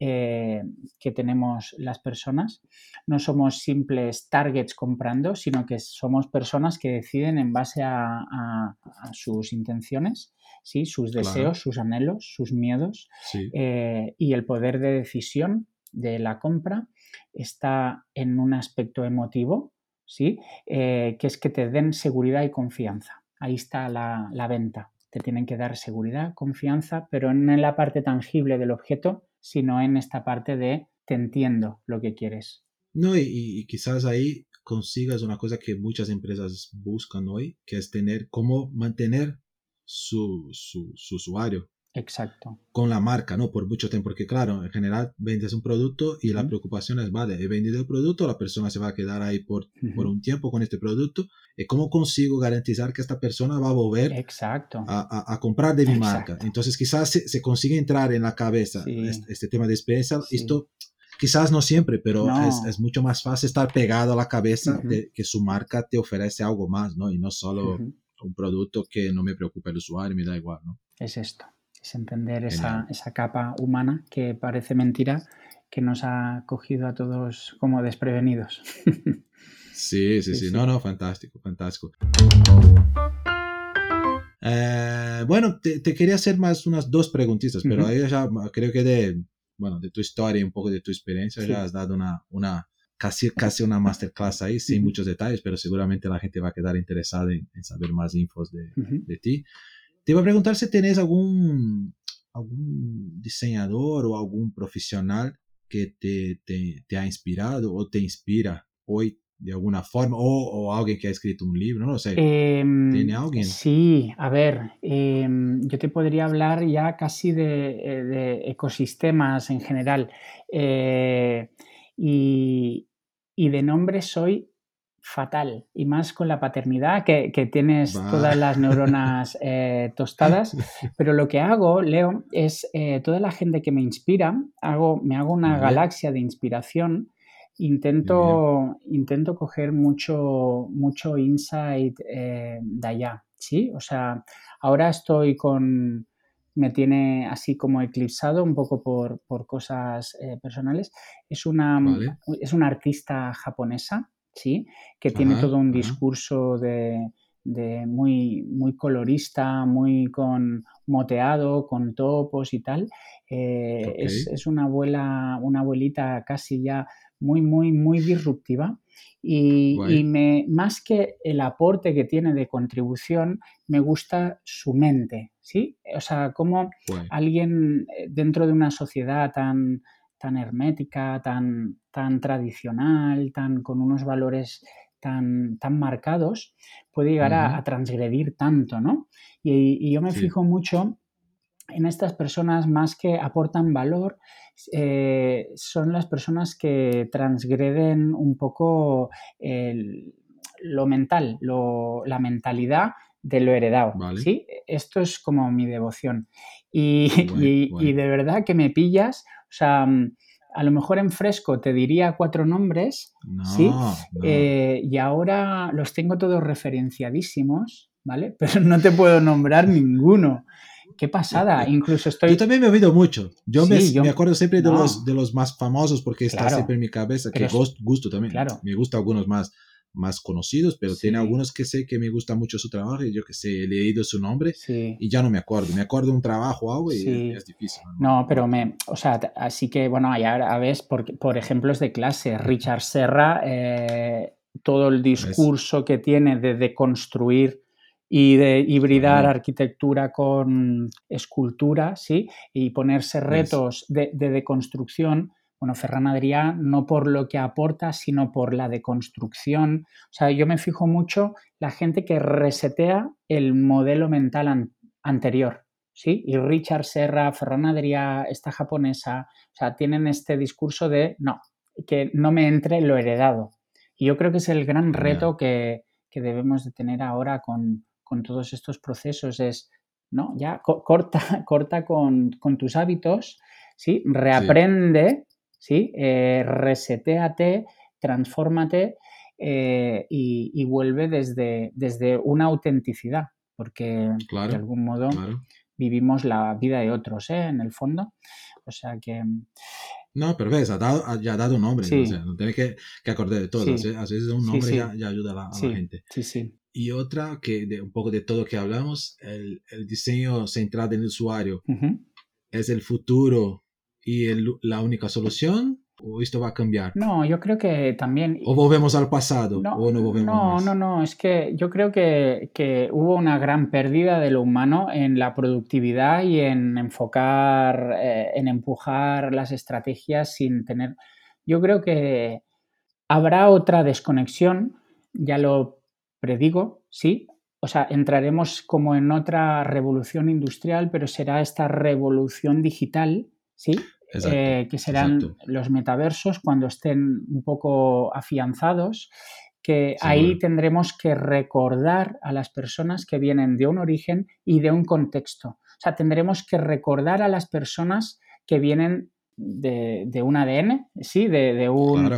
eh, que tenemos las personas. No somos simples targets comprando, sino que somos personas que deciden en base a, sus intenciones, ¿sí? sus deseos, sus anhelos, sus miedos eh, y el poder de decisión de la compra está en un aspecto emotivo ¿sí? Eh, que es que te den seguridad y confianza. Ahí está la, venta. Te tienen que dar seguridad, confianza, pero no en la parte tangible del objeto, sino en esta parte de te entiendo lo que quieres. No, y, quizás ahí consigas una cosa que muchas empresas buscan hoy, que es tener cómo mantener su, su usuario Exacto. Con la marca, ¿no? Por mucho tiempo, porque claro, en general vendes un producto y la preocupación es, vale, he vendido el producto, la persona se va a quedar ahí por, por un tiempo con este producto. ¿Y cómo consigo garantizar que esta persona va a volver Exacto. A, a, comprar de mi marca? Entonces quizás se, se, consigue entrar en la cabeza este, tema de experiencia. Esto quizás no siempre, pero es, es, mucho más fácil estar pegado a la cabeza de que su marca te ofrece algo más, ¿no? Y no solo un producto que no me preocupa el usuario, me da igual, ¿no? Es esto es entender esa, esa, capa humana que parece mentira, que nos ha cogido a todos como desprevenidos. sí, sí, sí, no, no, fantástico, fantástico. Eh, bueno, te, quería hacer más unas dos preguntitas, pero ya creo que de, bueno, de tu historia y un poco de tu experiencia ya has dado una, una casi, casi una masterclass ahí, sin muchos detalles, pero seguramente la gente va a quedar interesada en, saber más infos de, de ti. Te iba a preguntar si tenés algún, algún diseñador o algún profesional que te, te, te ha inspirado o te inspira hoy de alguna forma, o, o, alguien que ha escrito un libro, no lo sé. Em, ¿Tiene alguien? Sí, a ver, em, yo te podría hablar ya casi de, eh, de ecosistemas en general. Eh, y, y, de nombre soy fatal y más con la paternidad que, tienes todas las neuronas eh, tostadas. Pero lo que hago Leo es eh, toda la gente que me inspira hago me hago una galaxia de inspiración. Intento intento coger mucho mucho insight eh, de allá sí o sea ahora estoy con me tiene así como eclipsado un poco por, cosas personales. Es una es una artista japonesa ¿sí? que tiene todo un discurso de, de muy, muy colorista, muy con moteado, con topos y tal. Eh, es, una abuela, una abuelita casi ya muy, muy, muy disruptiva. Y, me, más que el aporte que tiene de contribución, me gusta su mente, ¿sí? O sea, como alguien eh, dentro de una sociedad tan, tan hermética, tan, tan tradicional, tan, con unos valores tan, tan marcados, puede llegar a, transgredir tanto, ¿no? Y, yo me fijo mucho en estas personas más que aportan valor, eh, son las personas que transgreden un poco lo mental, la mentalidad de lo heredado. ¿sí? Esto es como mi devoción. Y, de verdad que me pillas, sea, a lo mejor en fresco te diría cuatro nombres, ¿sí? Eh, y ahora los tengo todos referenciadísimos, ¿vale? Pero no te puedo nombrar ninguno. Qué pasada, incluso estoy... Yo también me he oído mucho. Yo, me, acuerdo siempre de, los, de los más famosos porque está siempre en mi cabeza, que gusto también. Claro. Me gusta algunos más, más conocidos, pero tiene algunos que sé que me gusta mucho su trabajo y yo que sé, he leído su nombre y ya no me acuerdo. Me acuerdo de un trabajo o algo y es, difícil. ¿no? pero me, o sea, así que bueno, ya a ver, por, por ejemplos de clase, Richard Serra, eh, todo el discurso que tiene de deconstruir y de hibridar arquitectura con escultura, ¿sí? Y ponerse retos de, deconstrucción. Bueno, Ferran Adrià no por lo que aporta, sino por la deconstrucción. O sea, yo me fijo mucho la gente que resetea el modelo mental anterior, ¿sí? Y Richard Serra, Ferran Adrià, esta japonesa, o sea, tienen este discurso de, no, que no me entre lo heredado. Y yo creo que es el gran reto que, que debemos de tener ahora con, con todos estos procesos es, ¿no? Ya corta, corta con, tus hábitos, ¿sí? Reaprende, ¿sí? Eh, reseteate, transfórmate eh, y, vuelve desde, desde una autenticidad, porque de algún modo vivimos la vida de otros, ¿eh? En el fondo. O sea que... No, pero ves, ha dado, ya ha dado un nombre, ¿no? tienes que, que acordar de todo. Sí. Así es un nombre ya, ayuda a la, a la gente. Sí, sí y otra que de un poco de todo que hablamos, el, el diseño centrado en el usuario. ¿Es el futuro y la única solución? ¿O esto va a cambiar? No, yo creo que también... ¿O volvemos al pasado? No, ¿O no volvemos No, no, no, es que yo creo que, que, hubo una gran pérdida de lo humano en la productividad y en enfocar, eh, en empujar las estrategias sin tener... Yo creo que habrá otra desconexión, ya lo predigo, sí. O sea, entraremos como en otra revolución industrial, pero será esta revolución digital, ¿sí? Eh, que serán los metaversos cuando estén un poco afianzados, que ahí tendremos que recordar a las personas que vienen de un origen y de un contexto. O sea, tendremos que recordar a las personas que vienen de, un ADN, sí, de, un...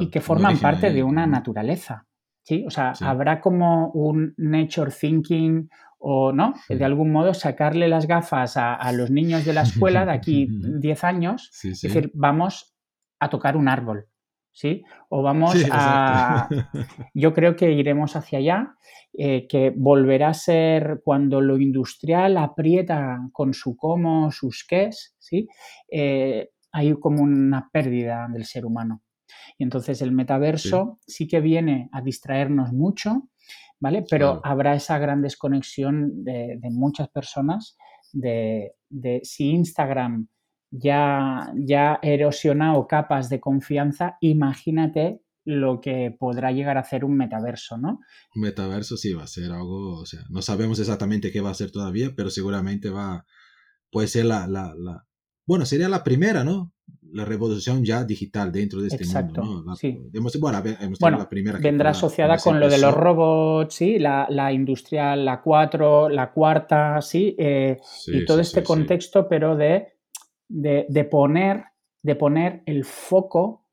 y que forman parte de una naturaleza. ¿sí? O sea, habrá como un nature thinking o, ¿no? De algún modo sacarle las gafas a, los niños de la escuela de aquí 10 años, es decir, vamos a tocar un árbol, ¿sí? O vamos a... Yo creo que iremos hacia allá, eh, que volverá a ser cuando lo industrial aprieta con su cómo, sus qués, ¿sí? Eh, hay como una pérdida del ser humano. Y entonces el metaverso sí, que viene a distraernos mucho, ¿vale? Pero habrá esa gran desconexión de, muchas personas de, si Instagram ya, ya ha erosionado capas de confianza, imagínate lo que podrá llegar a hacer un metaverso, ¿no? Un metaverso sí va a ser algo, o sea, no sabemos exactamente qué va a ser todavía, pero seguramente va, puede ser la, la, la bueno, sería la primera, ¿no? la revolución ya digital dentro de este Exacto, mundo. sí. bueno, la primera vendrá asociada con lo de los robots, ¿sí? la, la industrial, la 4, la cuarta, ¿sí? Eh, y todo este contexto, pero de, de, poner, de poner el foco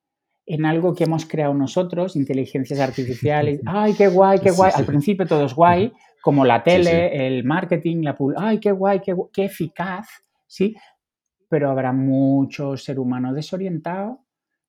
en algo que hemos creado nosotros, inteligencias artificiales. ¡Ay, qué guay, qué guay! Al principio todo es guay, como la tele, el marketing, la ¡Ay, qué guay, qué, qué eficaz! ¿sí? Pero habrá mucho ser humano desorientado,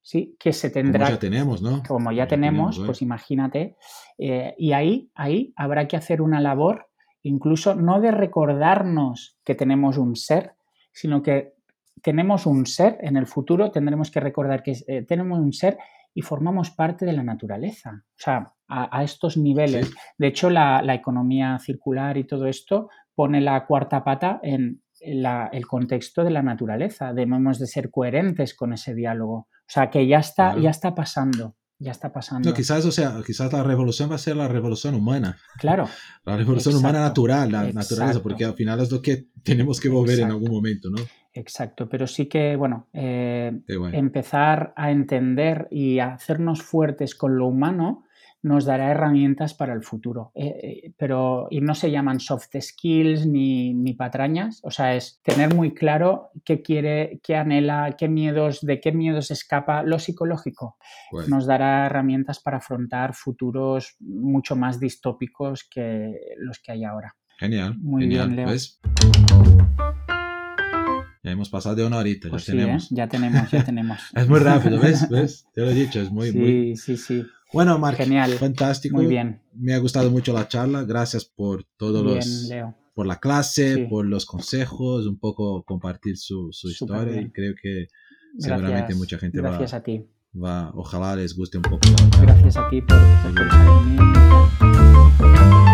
Sí, que se tendrá. Como ya tenemos, ¿no? Como ya, tenemos, pues imagínate. Eh, y ahí, ahí habrá que hacer una labor, incluso no de recordarnos que tenemos un ser, sino que tenemos un ser, en el futuro tendremos que recordar que eh, tenemos un ser y formamos parte de la naturaleza. O sea, a, estos niveles. De hecho, la, economía circular y todo esto pone la cuarta pata en el contexto de la naturaleza. Debemos de ser coherentes con ese diálogo. O sea, que ya está, ya está pasando. Ya está pasando. No, quizás, o sea, quizás la revolución va a ser la revolución humana. Claro. La revolución humana natural, la naturaleza, porque al final es lo que tenemos que volver en algún momento, ¿no? Exacto, pero sí que, bueno, eh, empezar a entender y a hacernos fuertes con lo humano nos dará herramientas para el futuro. Eh, eh, pero, y no se llaman soft skills ni, ni, patrañas, o sea, es tener muy claro qué quiere, qué anhela, qué miedos, de qué miedos escapa lo psicológico. Nos dará herramientas para afrontar futuros mucho más distópicos que los que hay ahora. Genial. Muy bien, Leo. Ya hemos pasado de una horita, pues ya tenemos. ¿eh? Ya tenemos, ya tenemos. es muy rápido, ¿ves? ¿ves? Te lo he dicho, es muy, sí, muy... Sí, sí, Bueno, Marc, Genial. fantástico. Muy bien. Me ha gustado mucho la charla. Gracias por todos los... Leo. Por la clase, por los consejos, un poco compartir su, su historia y creo que seguramente mucha gente va... Gracias a ti. Va, ojalá les guste un poco. Gracias a ti por, por, por